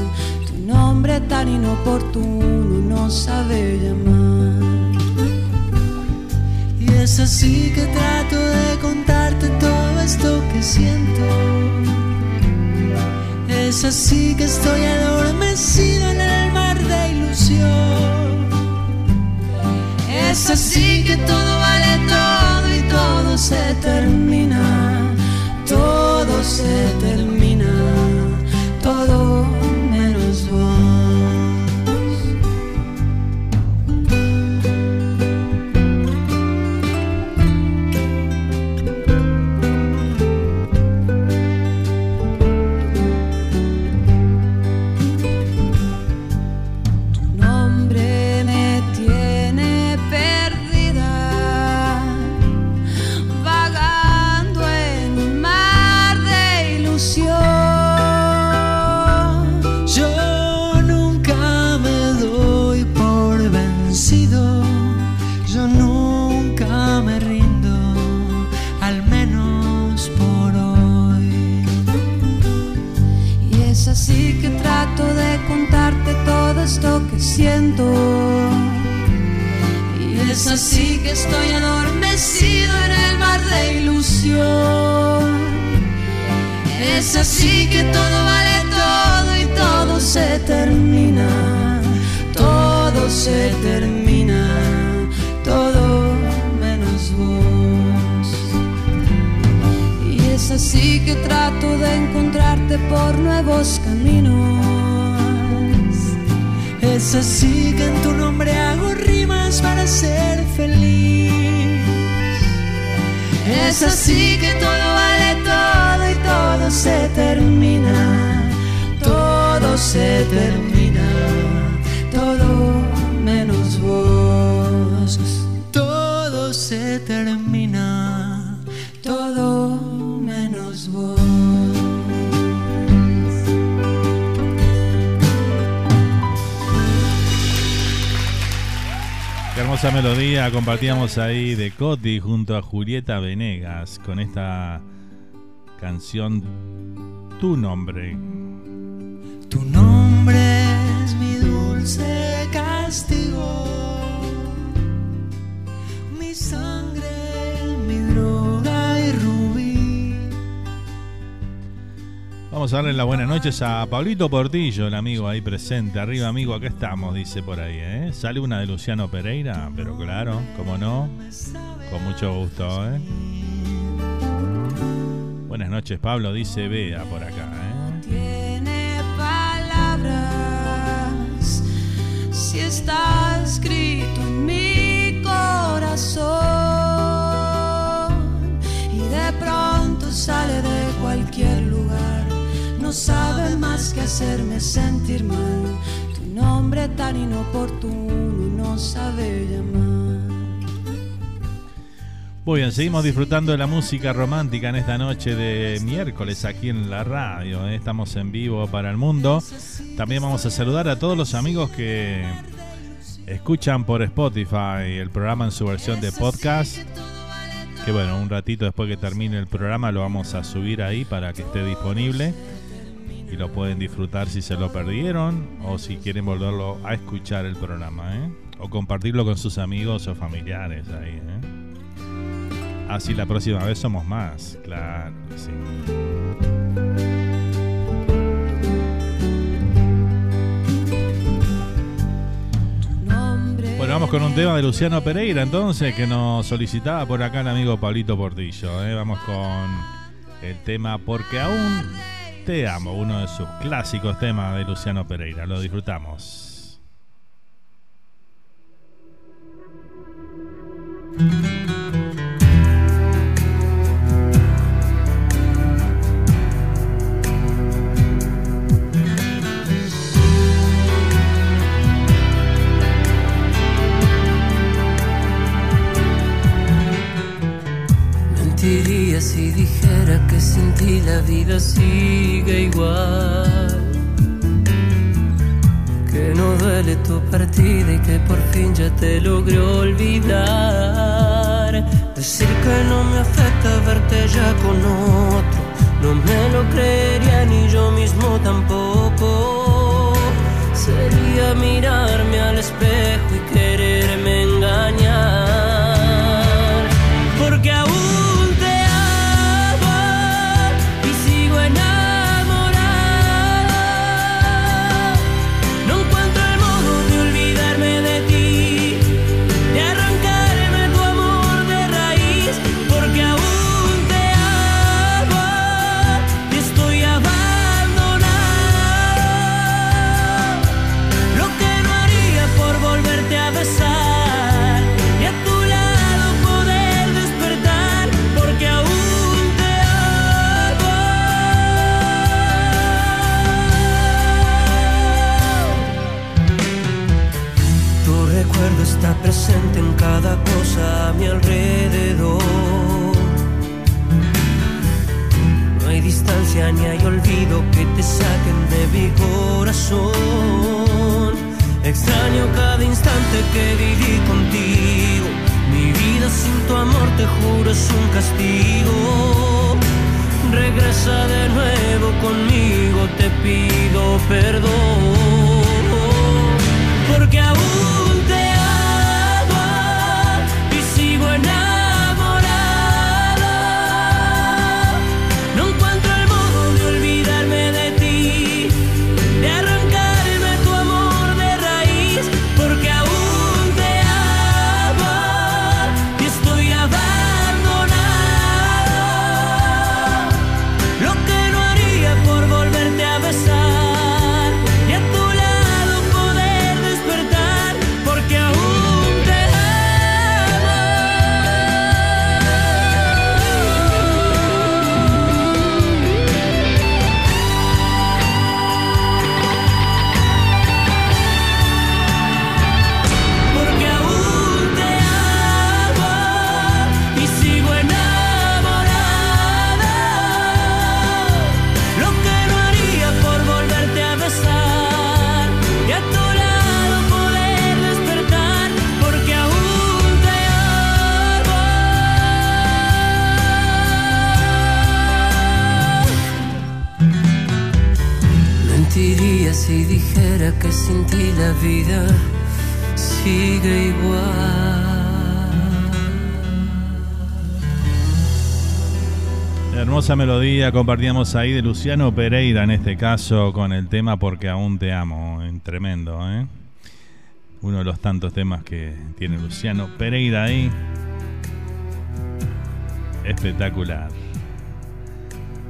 Tu nombre tan inoportuno no sabe llamar. Y es así que trato de contarte todo esto que siento. Es así que estoy adormecido en el mar de ilusión. Es así que todo vale todo y todo se termina. Se termina. Que estoy adormecido en el mar de ilusión. Es así que todo vale todo y todo se termina. Todo se termina. Todo menos vos. Y es así que trato de encontrarte por nuevos caminos. Es así que en tu nombre hago para ser feliz. Es así que todo vale todo y todo se termina. Todo se termina. Todo menos vos. Todo se termina. Hermosa melodía compartíamos ahí de Coti junto a Julieta Venegas con esta canción Tu nombre. Tu nombre es mi dulce castigo. Mi sangre, Vamos a darle las buenas noches a Pablito Portillo, el amigo ahí presente. Arriba, amigo, acá estamos, dice por ahí. ¿eh? Sale una de Luciano Pereira, pero claro, como no, con mucho gusto. ¿eh? Buenas noches, Pablo, dice Bea por acá. ¿eh? Tiene palabras si está escrito en mi corazón y de pronto sale de cualquier lugar. No sabe más que hacerme sentir mal. Tu nombre tan inoportuno no sabe llamar. Muy bien, seguimos disfrutando de la música romántica en esta noche de miércoles aquí en la radio. ¿eh? Estamos en vivo para el mundo. También vamos a saludar a todos los amigos que escuchan por Spotify el programa en su versión de podcast. Que bueno, un ratito después que termine el programa lo vamos a subir ahí para que esté disponible. Y lo pueden disfrutar si se lo perdieron o si quieren volverlo a escuchar el programa. ¿eh? O compartirlo con sus amigos o familiares ahí. ¿eh? Así la próxima vez somos más, claro, sí. Bueno, vamos con un tema de Luciano Pereira entonces, que nos solicitaba por acá el amigo Pablito Portillo. ¿eh? Vamos con el tema Porque aún te amo, uno de sus clásicos temas de Luciano Pereira. Lo disfrutamos. Ti la vida sigue igual. Que no duele tu partida y que por fin ya te logré olvidar. Decir que no me afecta verte ya con otro. No me lo creería ni yo mismo tampoco. Sería mirarme al espejo y quererme presente en cada cosa a mi alrededor. No hay distancia ni hay olvido que te saquen de mi corazón. Extraño cada instante que viví contigo. Mi vida sin tu amor, te juro, es un castigo. Regresa de nuevo conmigo, te pido perdón. Porque aún sin ti la vida sigue igual. Hermosa melodía compartíamos ahí de Luciano Pereira en este caso con el tema Porque aún te amo. Tremendo, ¿eh? Uno de los tantos temas que tiene Luciano Pereira ahí. Espectacular.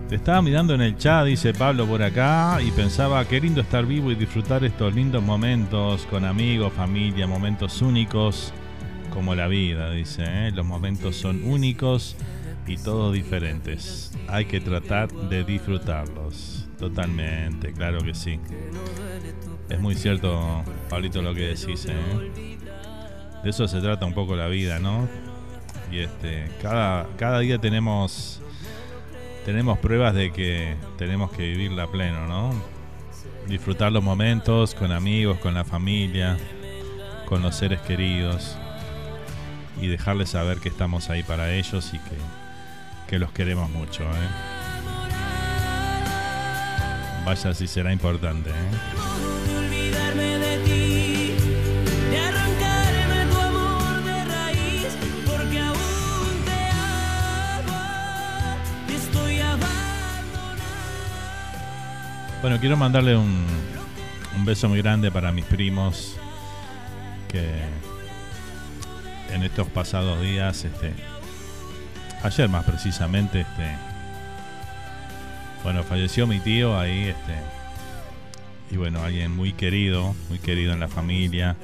Te estaba mirando en el chat, dice Pablo por acá, y pensaba qué lindo estar vivo y disfrutar estos lindos momentos con amigos, familia, momentos únicos como la vida, dice. ¿eh? Los momentos son únicos y todos diferentes. Hay que tratar de disfrutarlos. Totalmente, claro que sí. Es muy cierto, Pablito, lo que decís. ¿eh? De eso se trata un poco la vida, ¿no? Y este, cada, cada día tenemos tenemos pruebas de que tenemos que vivirla pleno, ¿no? Disfrutar los momentos con amigos, con la familia, con los seres queridos y dejarles saber que estamos ahí para ellos y que, que los queremos mucho. ¿eh? Vaya si será importante. ¿eh? Bueno, quiero mandarle un, un beso muy grande para mis primos que en estos pasados días, este, ayer más precisamente, este, bueno, falleció mi tío ahí, este, y bueno, alguien muy querido, muy querido en la familia,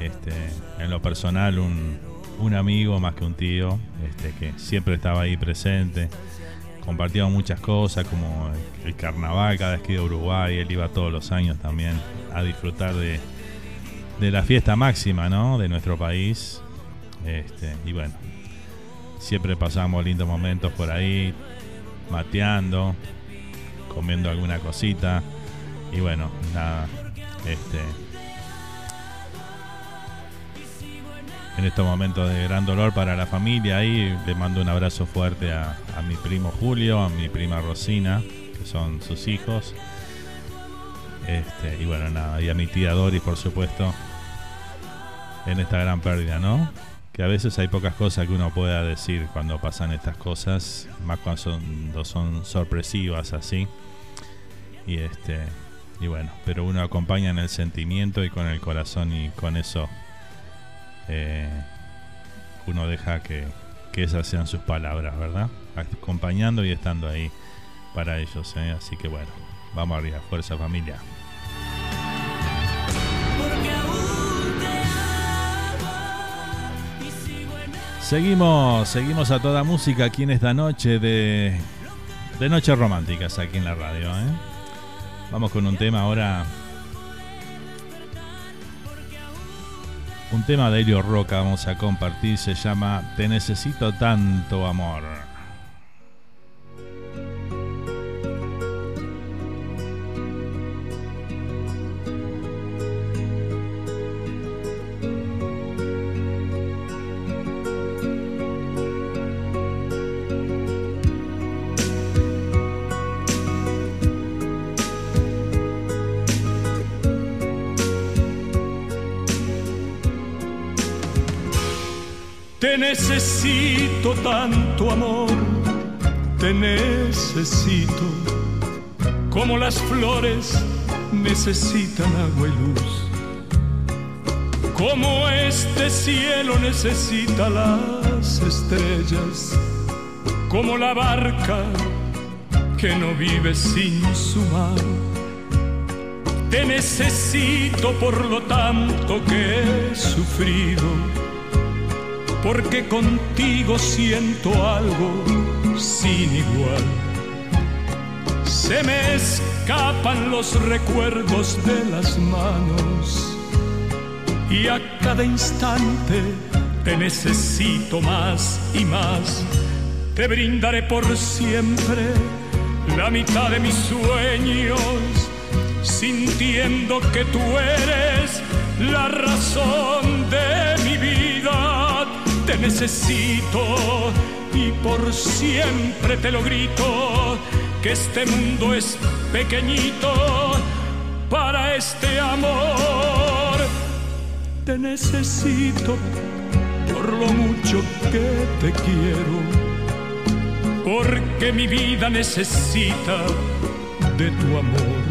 este, en lo personal un, un amigo más que un tío, este, que siempre estaba ahí presente, compartíamos muchas cosas como el, carnaval cada vez que iba a Uruguay, él iba todos los años también a disfrutar de, de la fiesta máxima, ¿no? De nuestro país. Este, y bueno, siempre pasamos lindos momentos por ahí, mateando, comiendo alguna cosita. Y bueno, nada, este. En estos momentos de gran dolor para la familia, ahí le mando un abrazo fuerte a, mi primo Julio, a mi prima Rosina, que son sus hijos. Este, y bueno, nada, y a mi tía Dori, por supuesto, en esta gran pérdida, ¿no? Que a veces hay pocas cosas que uno pueda decir cuando pasan estas cosas, más cuando son, son sorpresivas así. Y este, y bueno, pero uno acompaña en el sentimiento y con el corazón y con eso eh, uno deja que, que esas sean sus palabras, ¿verdad? Acompañando y estando ahí para ellos, ¿eh? Así que bueno, vamos arriba, fuerza familia. Seguimos, seguimos a toda música aquí en esta noche de, de Noches Románticas aquí en la radio. ¿eh? Vamos con un tema ahora. Un tema de Helio Roca vamos a compartir, se llama Te necesito tanto amor. Necesito tanto amor, te necesito como las flores necesitan agua y luz, como este cielo necesita las estrellas, como la barca que no vive sin su mar. Te necesito por lo tanto que he sufrido porque contigo siento algo sin igual. Se me escapan los recuerdos de las manos y a cada instante te necesito más y más. Te brindaré por siempre la mitad de mis sueños, sintiendo que tú eres la razón de mi vida te necesito y por siempre te lo grito, que este mundo es pequeñito para este amor. Te necesito por lo mucho que te quiero, porque mi vida necesita de tu amor,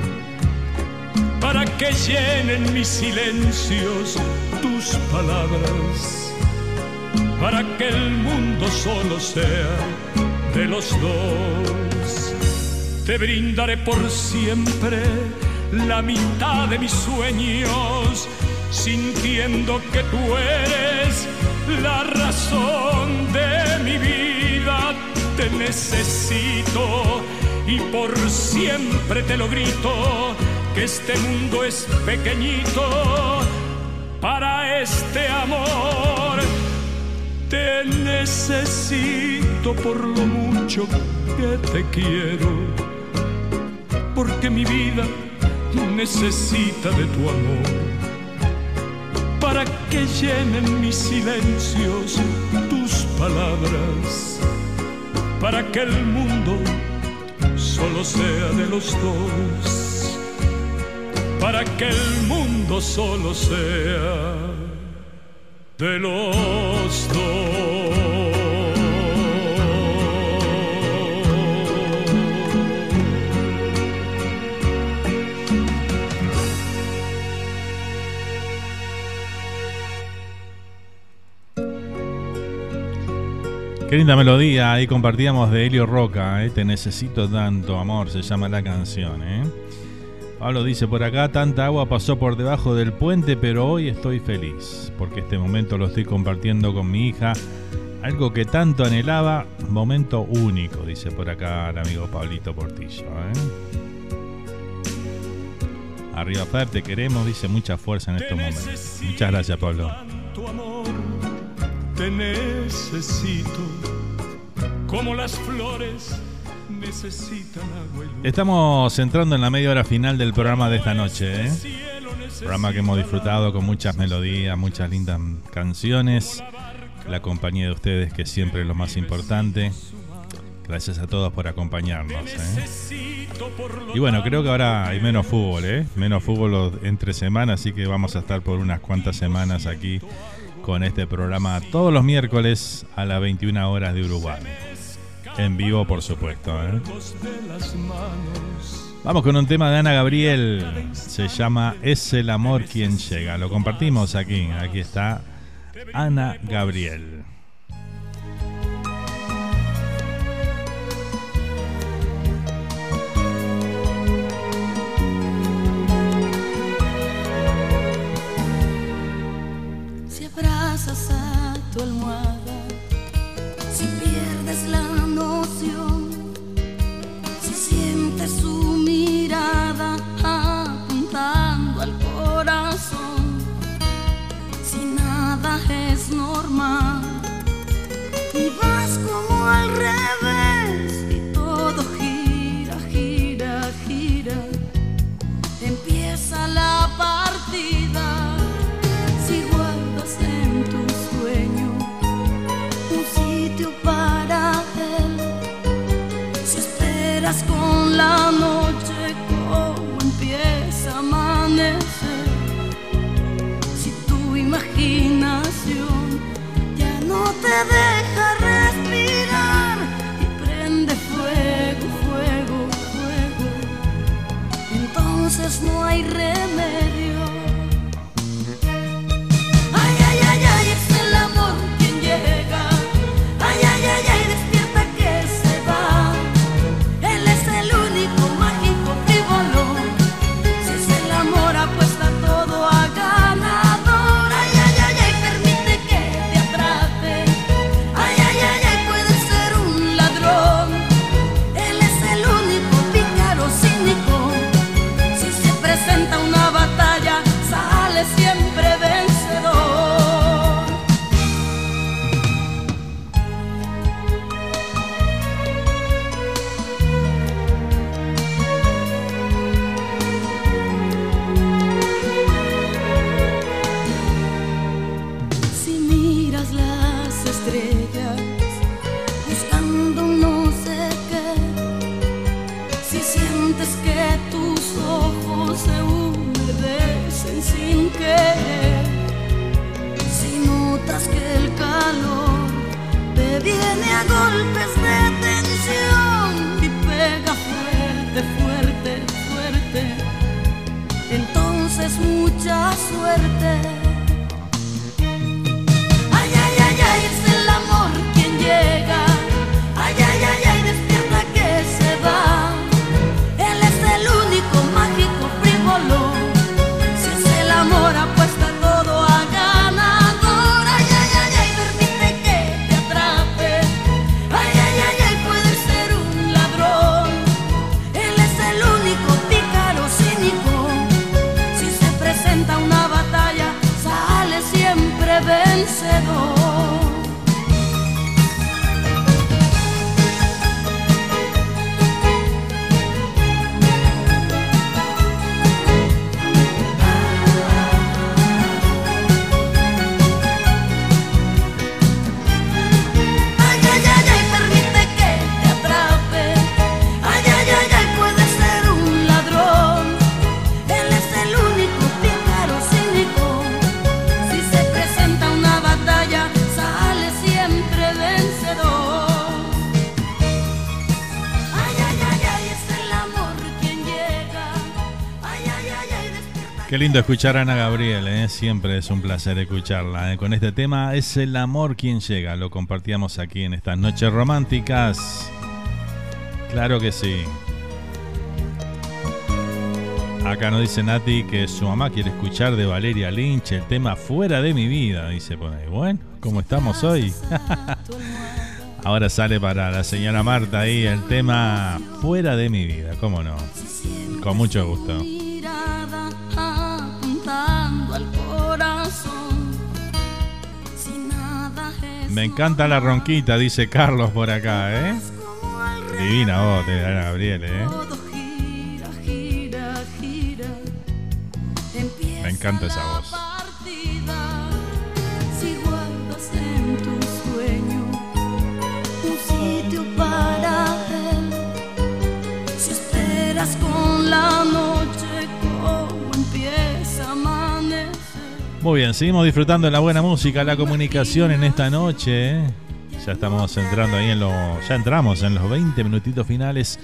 para que llenen mis silencios tus palabras, para que el mundo solo sea de los dos. Te brindaré por siempre la mitad de mis sueños, sintiendo que tú eres la razón de mi vida. Te necesito y por siempre te lo grito, que este mundo es pequeñito para este amor. Te necesito por lo mucho que te quiero, porque mi vida necesita de tu amor para que llenen mis silencios tus palabras, para que el mundo solo sea de los dos, para que el mundo solo sea de los Qué linda melodía, ahí compartíamos de Helio Roca, ¿eh? Te necesito tanto amor, se llama la canción. ¿eh? Pablo dice por acá, tanta agua pasó por debajo del puente, pero hoy estoy feliz, porque este momento lo estoy compartiendo con mi hija, algo que tanto anhelaba, momento único, dice por acá el amigo Pablito Portillo. ¿eh? Arriba Fer, te queremos, dice mucha fuerza en estos momentos. Muchas gracias Pablo. amor. Te necesito como las flores Estamos entrando en la media hora final del programa de esta noche. ¿eh? Programa que hemos disfrutado con muchas melodías, muchas lindas canciones. La compañía de ustedes, que siempre es lo más importante. Gracias a todos por acompañarnos. ¿eh? Y bueno, creo que ahora hay menos fútbol, ¿eh? Menos fútbol entre semanas, así que vamos a estar por unas cuantas semanas aquí con este programa todos los miércoles a las 21 horas de Uruguay. En vivo, por supuesto. ¿eh? Vamos con un tema de Ana Gabriel. Se llama Es el amor quien llega. Lo compartimos aquí. Aquí está Ana Gabriel. Si abrazas a tu almohada, nada es normal y vas como al revés y todo gira, gira, gira, empieza la partida. Si guardas en tu sueño un sitio para él, si esperas con la noche hay Qué lindo escuchar a Ana Gabriel, ¿eh? siempre es un placer escucharla. ¿eh? Con este tema es el amor quien llega, lo compartíamos aquí en estas noches románticas. Claro que sí. Acá nos dice Nati que su mamá quiere escuchar de Valeria Lynch el tema Fuera de mi vida, dice por ahí. Bueno, ¿cómo estamos hoy? [laughs] Ahora sale para la señora Marta ahí el tema Fuera de mi vida, ¿cómo no? Con mucho gusto. Me encanta la ronquita, dice Carlos por acá, ¿eh? Divina voz de Ana Gabriel, ¿eh? Me encanta esa voz. partida. Si guardas Muy bien, seguimos disfrutando de la buena música, la comunicación en esta noche. ¿eh? Ya estamos entrando ahí en los. Ya entramos en los 20 minutitos finales.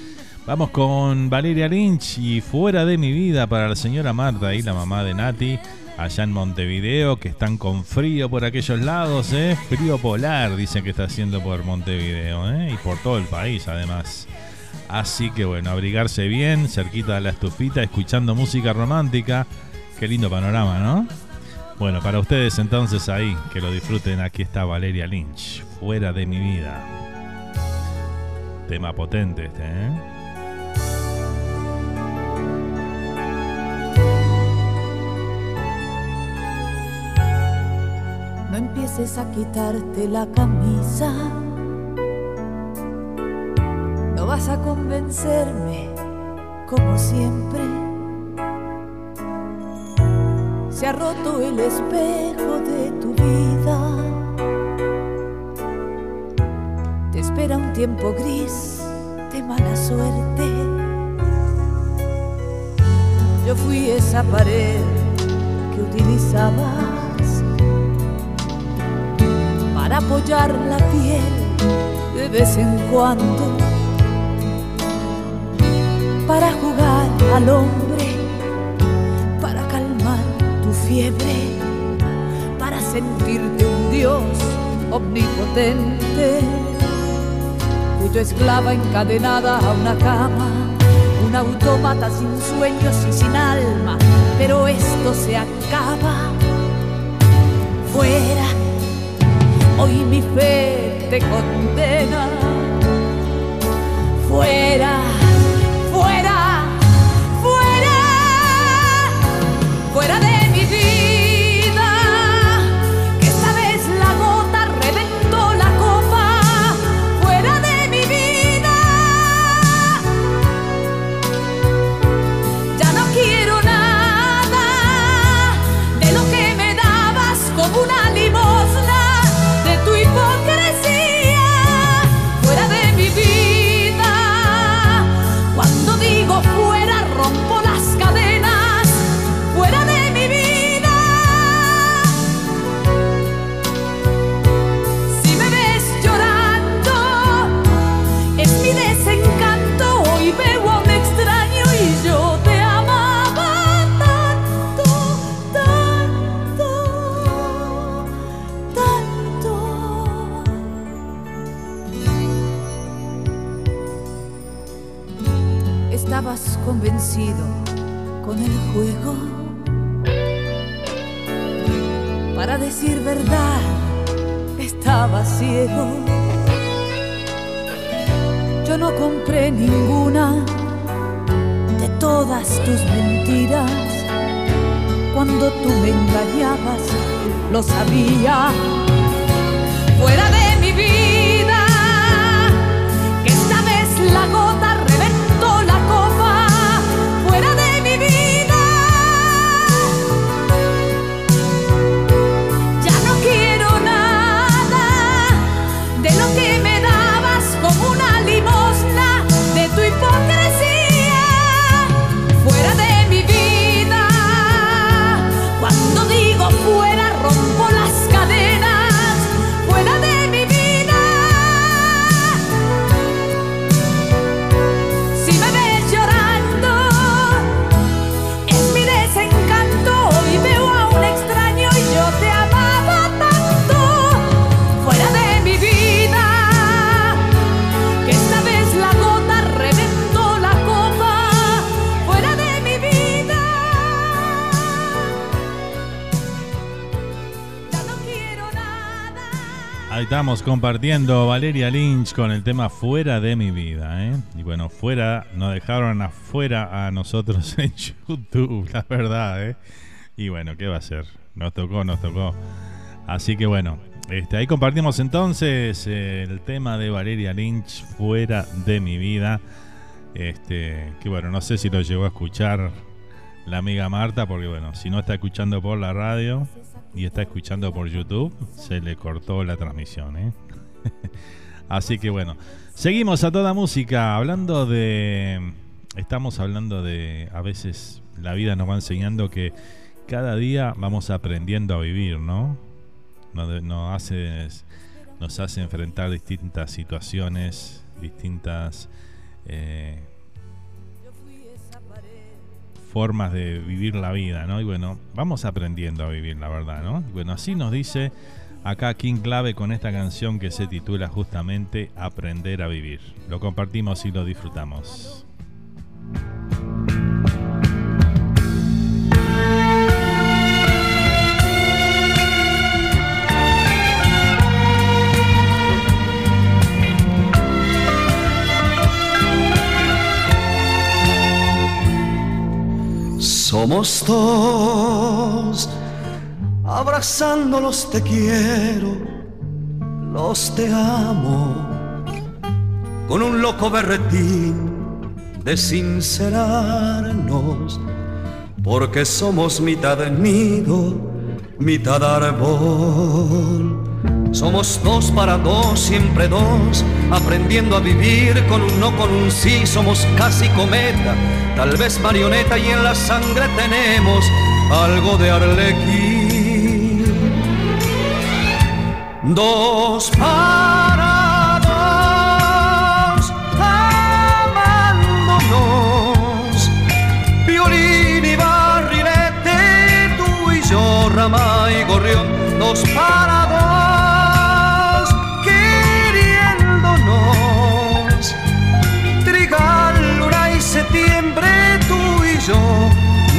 Vamos con Valeria Lynch y Fuera de mi vida para la señora Marta y la mamá de Nati, allá en Montevideo, que están con frío por aquellos lados, ¿eh? Frío polar, dicen que está haciendo por Montevideo, ¿eh? Y por todo el país, además. Así que bueno, abrigarse bien, cerquita de la estufita, escuchando música romántica. Qué lindo panorama, ¿no? Bueno, para ustedes entonces ahí, que lo disfruten, aquí está Valeria Lynch, fuera de mi vida. Tema potente este, ¿eh? No empieces a quitarte la camisa. No vas a convencerme como siempre. Se ha roto el espejo de tu vida. Te espera un tiempo gris de mala suerte. Yo fui esa pared que utilizabas para apoyar la piel de vez en cuando, para jugar al hombre, fiebre, para sentirte un dios omnipotente. Tu esclava encadenada a una cama, un autómata sin sueños y sin alma, pero esto se acaba. Fuera hoy mi fe te condena. Fuera, fuera, fuera, fuera de ciego. Yo no compré ninguna de todas tus mentiras. Cuando tú me engañabas, lo sabía. Fuera de estamos compartiendo Valeria Lynch con el tema Fuera de mi vida. ¿eh? Y bueno, fuera, nos dejaron afuera a nosotros [laughs] en YouTube, la verdad. ¿eh? Y bueno, ¿qué va a ser? Nos tocó, nos tocó. Así que bueno, este, ahí compartimos entonces eh, el tema de Valeria Lynch, Fuera de mi vida. Este, que bueno, no sé si lo llegó a escuchar la amiga Marta, porque bueno, si no está escuchando por la radio y está escuchando por YouTube, se le cortó la transmisión. ¿eh? [laughs] Así que bueno, seguimos a toda música, hablando de... Estamos hablando de... A veces la vida nos va enseñando que cada día vamos aprendiendo a vivir, ¿no? Nos, hace, nos hace enfrentar distintas situaciones, distintas... eh, formas de vivir la vida, ¿no? Y bueno, vamos aprendiendo a vivir la verdad, ¿no? Bueno, así nos dice acá King Clave con esta canción que se titula justamente Aprender a vivir. Lo compartimos y lo disfrutamos. Somos dos, abrazándolos te quiero, los te amo, con un loco berretín de sincerarnos, porque somos mitad nido, mitad árbol. Somos dos para dos, siempre dos, aprendiendo a vivir con un no, con un sí, somos casi cometa, tal vez marioneta y en la sangre tenemos algo de arlequín. Dos para dos, amándonos, violín y barrilete, tú y yo, rama y gorrión, dos para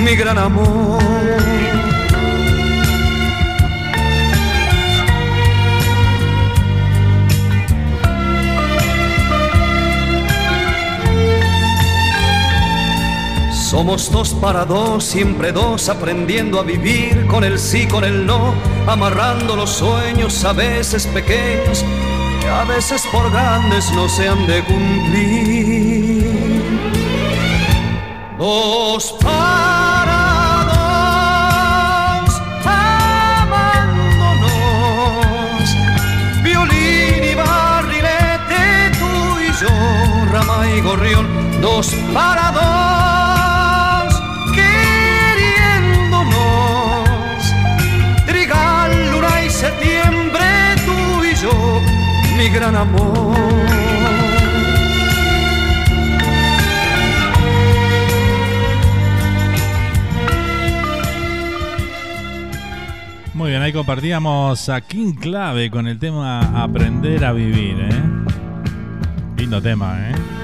mi gran amor. Somos dos para dos, siempre dos, aprendiendo a vivir con el sí, con el no, amarrando los sueños a veces pequeños, que a veces por grandes no se han de cumplir. Dos y gorrión, dos para dos, queriéndonos, trigal, luna y septiembre, tú y yo, mi gran amor. Muy bien, ahí compartíamos a King Clave con el tema Aprender a vivir, ¿eh? Lindo tema, ¿eh?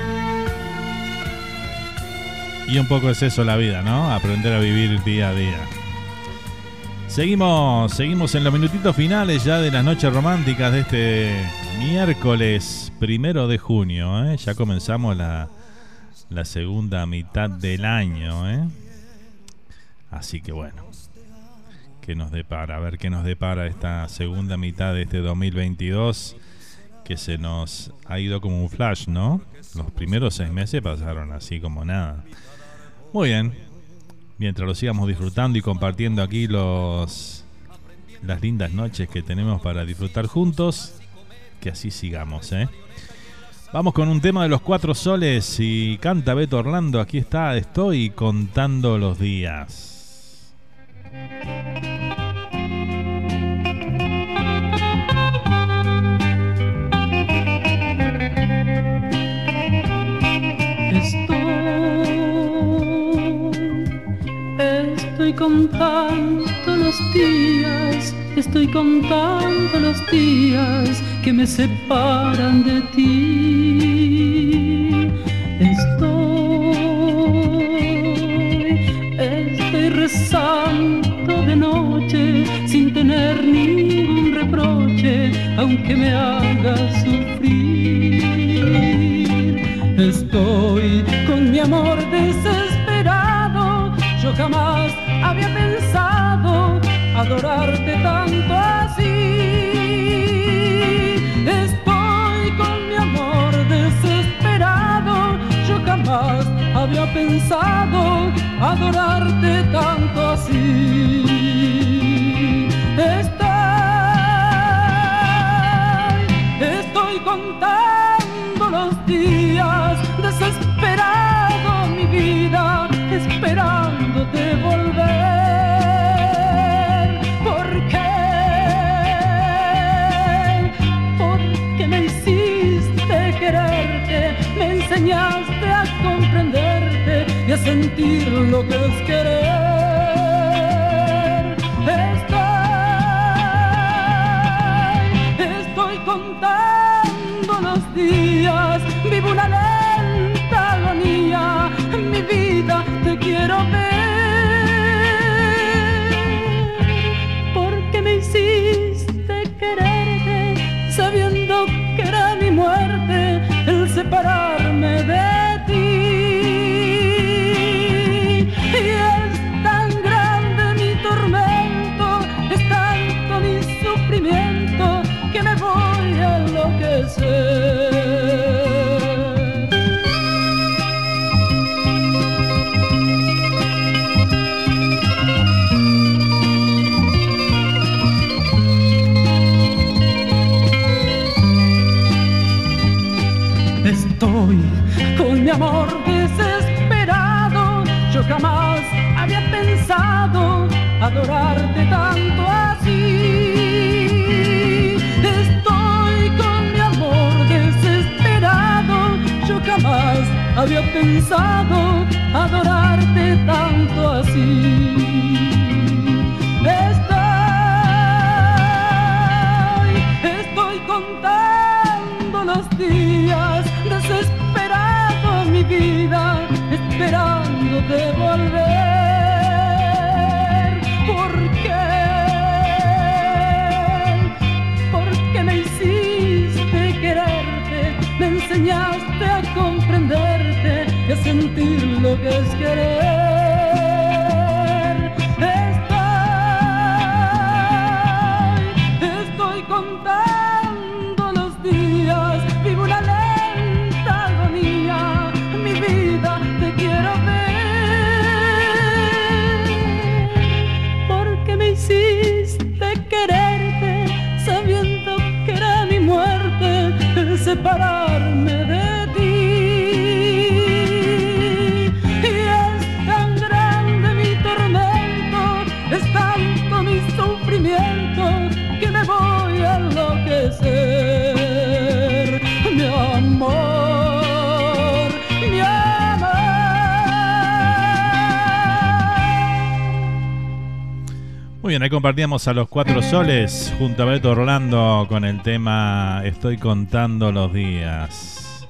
Y un poco es eso la vida, ¿no? Aprender a vivir día a día. Seguimos, seguimos en los minutitos finales ya de las noches románticas de este miércoles primero de junio. ¿eh? Ya comenzamos la, la segunda mitad del año. ¿eh? Así que bueno, ¿qué nos depara? A ver qué nos depara esta segunda mitad de este 2022 que se nos ha ido como un flash, ¿no? Los primeros seis meses pasaron así como nada. Muy bien, mientras lo sigamos disfrutando y compartiendo aquí los las lindas noches que tenemos para disfrutar juntos, que así sigamos, ¿eh? Vamos con un tema de los cuatro soles y canta Beto Orlando. Aquí está, estoy contando los días. Contando los días, estoy contando los días que me separan de ti. Estoy, estoy rezando de noche sin tener ningún reproche, aunque me haga sufrir. Estoy con mi amor desesperado, yo jamás había pensado adorarte tanto así. Estoy con mi amor desesperado, yo jamás había pensado adorarte tanto así. Estoy, estoy contando los días, desesperado mi vida, esperándote volver. ¿Por qué? Porque me hiciste quererte, me enseñaste a comprenderte y a sentir lo que es querer. Estoy, contando los días, vivo una amor desesperado, yo jamás había pensado adorarte tanto así. Estoy con mi amor desesperado, yo jamás había pensado adorarte tanto así. Estoy, estoy contando los días, desesperado vida, esperándote volver. ¿Por qué? Porque me hiciste quererte, me enseñaste a comprenderte y a sentir lo que es querer. Bien, ahí compartíamos a los cuatro soles junto a Beto Orlando con el tema Estoy contando los días.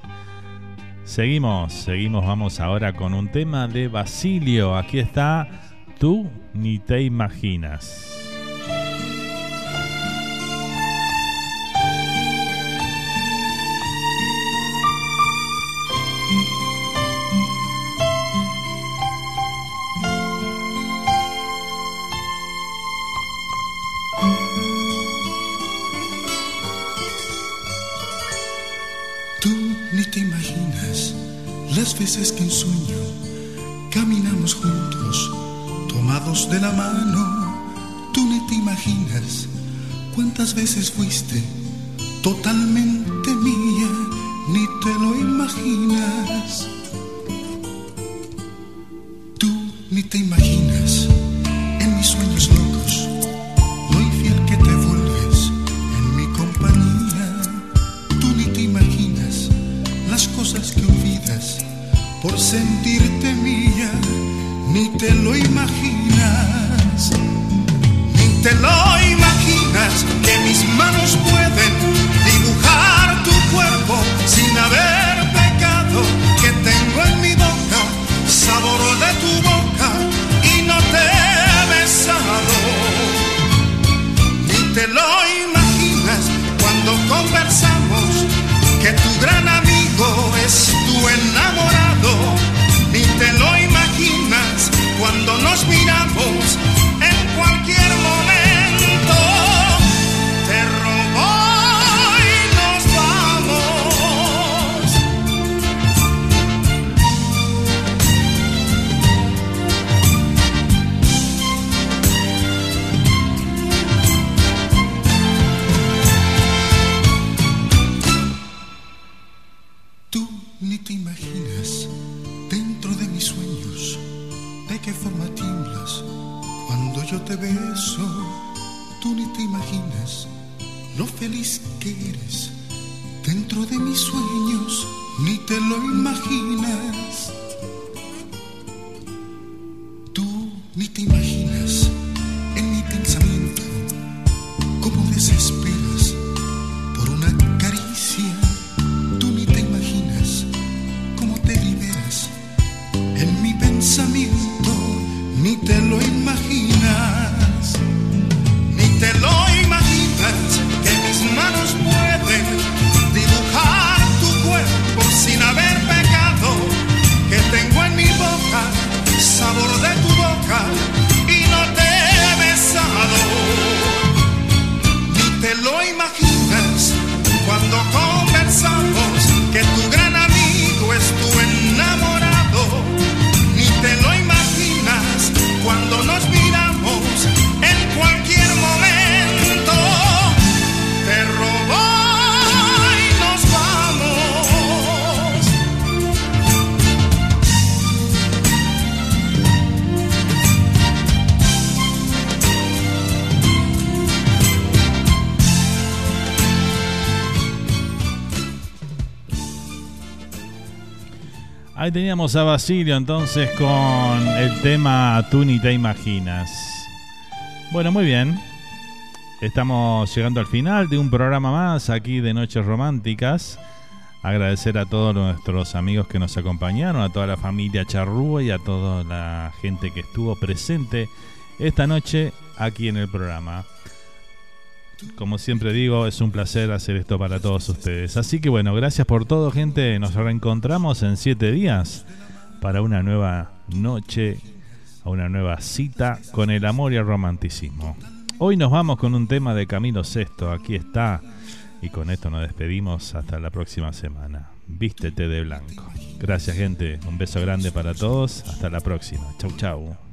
Seguimos, seguimos, vamos ahora con un tema de Basilio. Aquí está, tú ni te imaginas. Veces teníamos a Basilio entonces con el tema Tú ni te imaginas. Bueno, muy bien. Estamos llegando al final de un programa más aquí de Noches Románticas. Agradecer a todos nuestros amigos que nos acompañaron, a toda la familia Charrúa y a toda la gente que estuvo presente esta noche aquí en el programa. Como siempre digo, es un placer hacer esto para todos ustedes. Así que bueno, gracias por todo, gente. Nos reencontramos en siete días para una nueva noche, una nueva cita con el amor y el romanticismo. Hoy nos vamos con un tema de Camilo Sexto. Aquí está. Y con esto nos despedimos hasta la próxima semana. Vístete de blanco. Gracias, gente. Un beso grande para todos. Hasta la próxima. Chau, chau.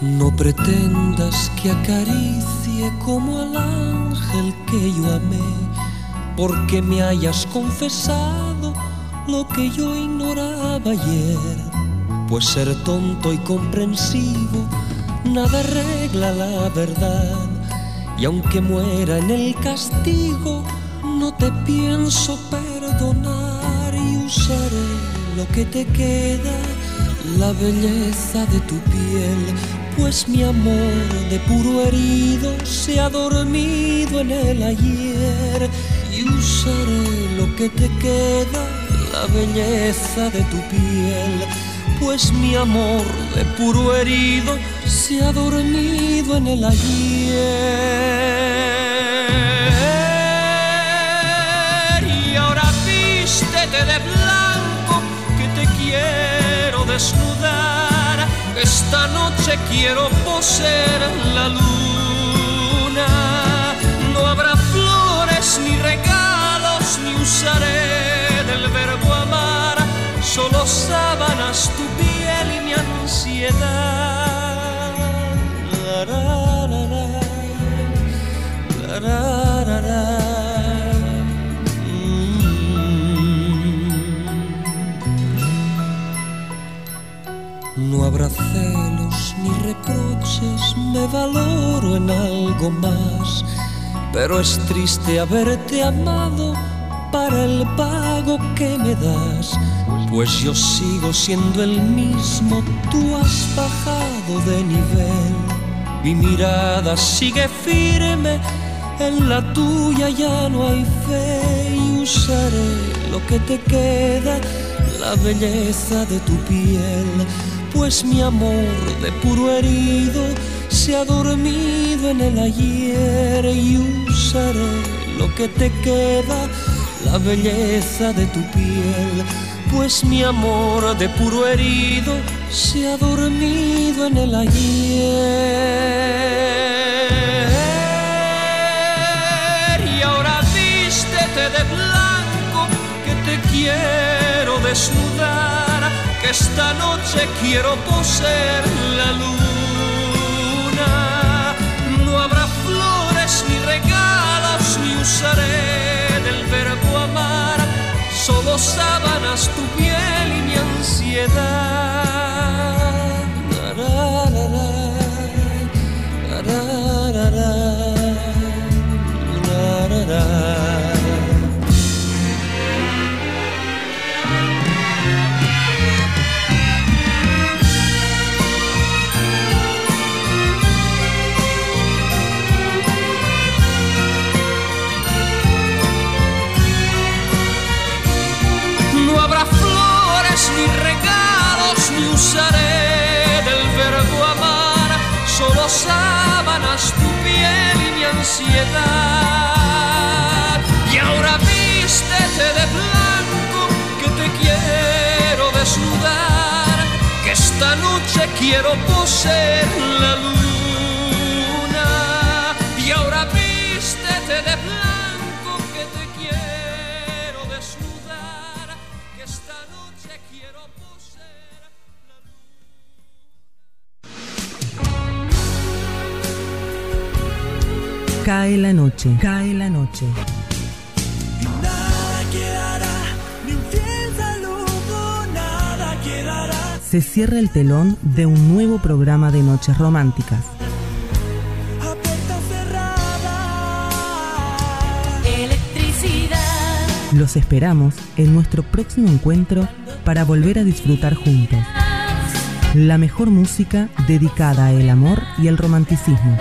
No pretendas que acaricie como al ángel que yo amé, porque me hayas confesado lo que yo ignoraba ayer. Pues ser tonto y comprensivo nada arregla la verdad. Y aunque muera en el castigo, no te pienso perdonar y usaré lo que te queda la belleza de tu piel, pues mi amor de puro herido se ha dormido en el ayer y usaré lo que te queda, la belleza de tu piel, pues mi amor de puro herido se ha dormido en el ayer. Y ahora vístete de blanco que te quiero desnudar. Esta noche quiero poseer la luna. No habrá flores ni regalos, ni usaré del verbo amar. Solo sábanas tu piel y mi ansiedad. Habrá celos ni reproches, me valoro en algo más, pero es triste haberte amado para el pago que me das, pues yo sigo siendo el mismo, tú has bajado de nivel, mi mirada sigue firme, en la tuya ya no hay fe y usaré lo que te queda, la belleza de tu piel, pues mi amor de puro herido se ha dormido en el ayer y usaré lo que te queda, la belleza de tu piel, pues mi amor de puro herido se ha dormido en el ayer. Y ahora vístete de blanco que te quiero desnudar, que esta noche quiero poseer la luna. No habrá flores ni regalos, ni usaré del verbo amar, solo sábanas tu piel y mi ansiedad. Y ahora vístete de blanco que te quiero desnudar, que esta noche quiero poseer la luna. Y ahora vístete de blanco Cae la noche, cae la noche. Nada quedará, ni un fiel saludo, nada quedará. Se cierra el telón de un nuevo programa de Noches Románticas. A puerta cerrada. Electricidad. Los esperamos en nuestro próximo encuentro para volver a disfrutar juntos. La mejor música dedicada al amor y el romanticismo.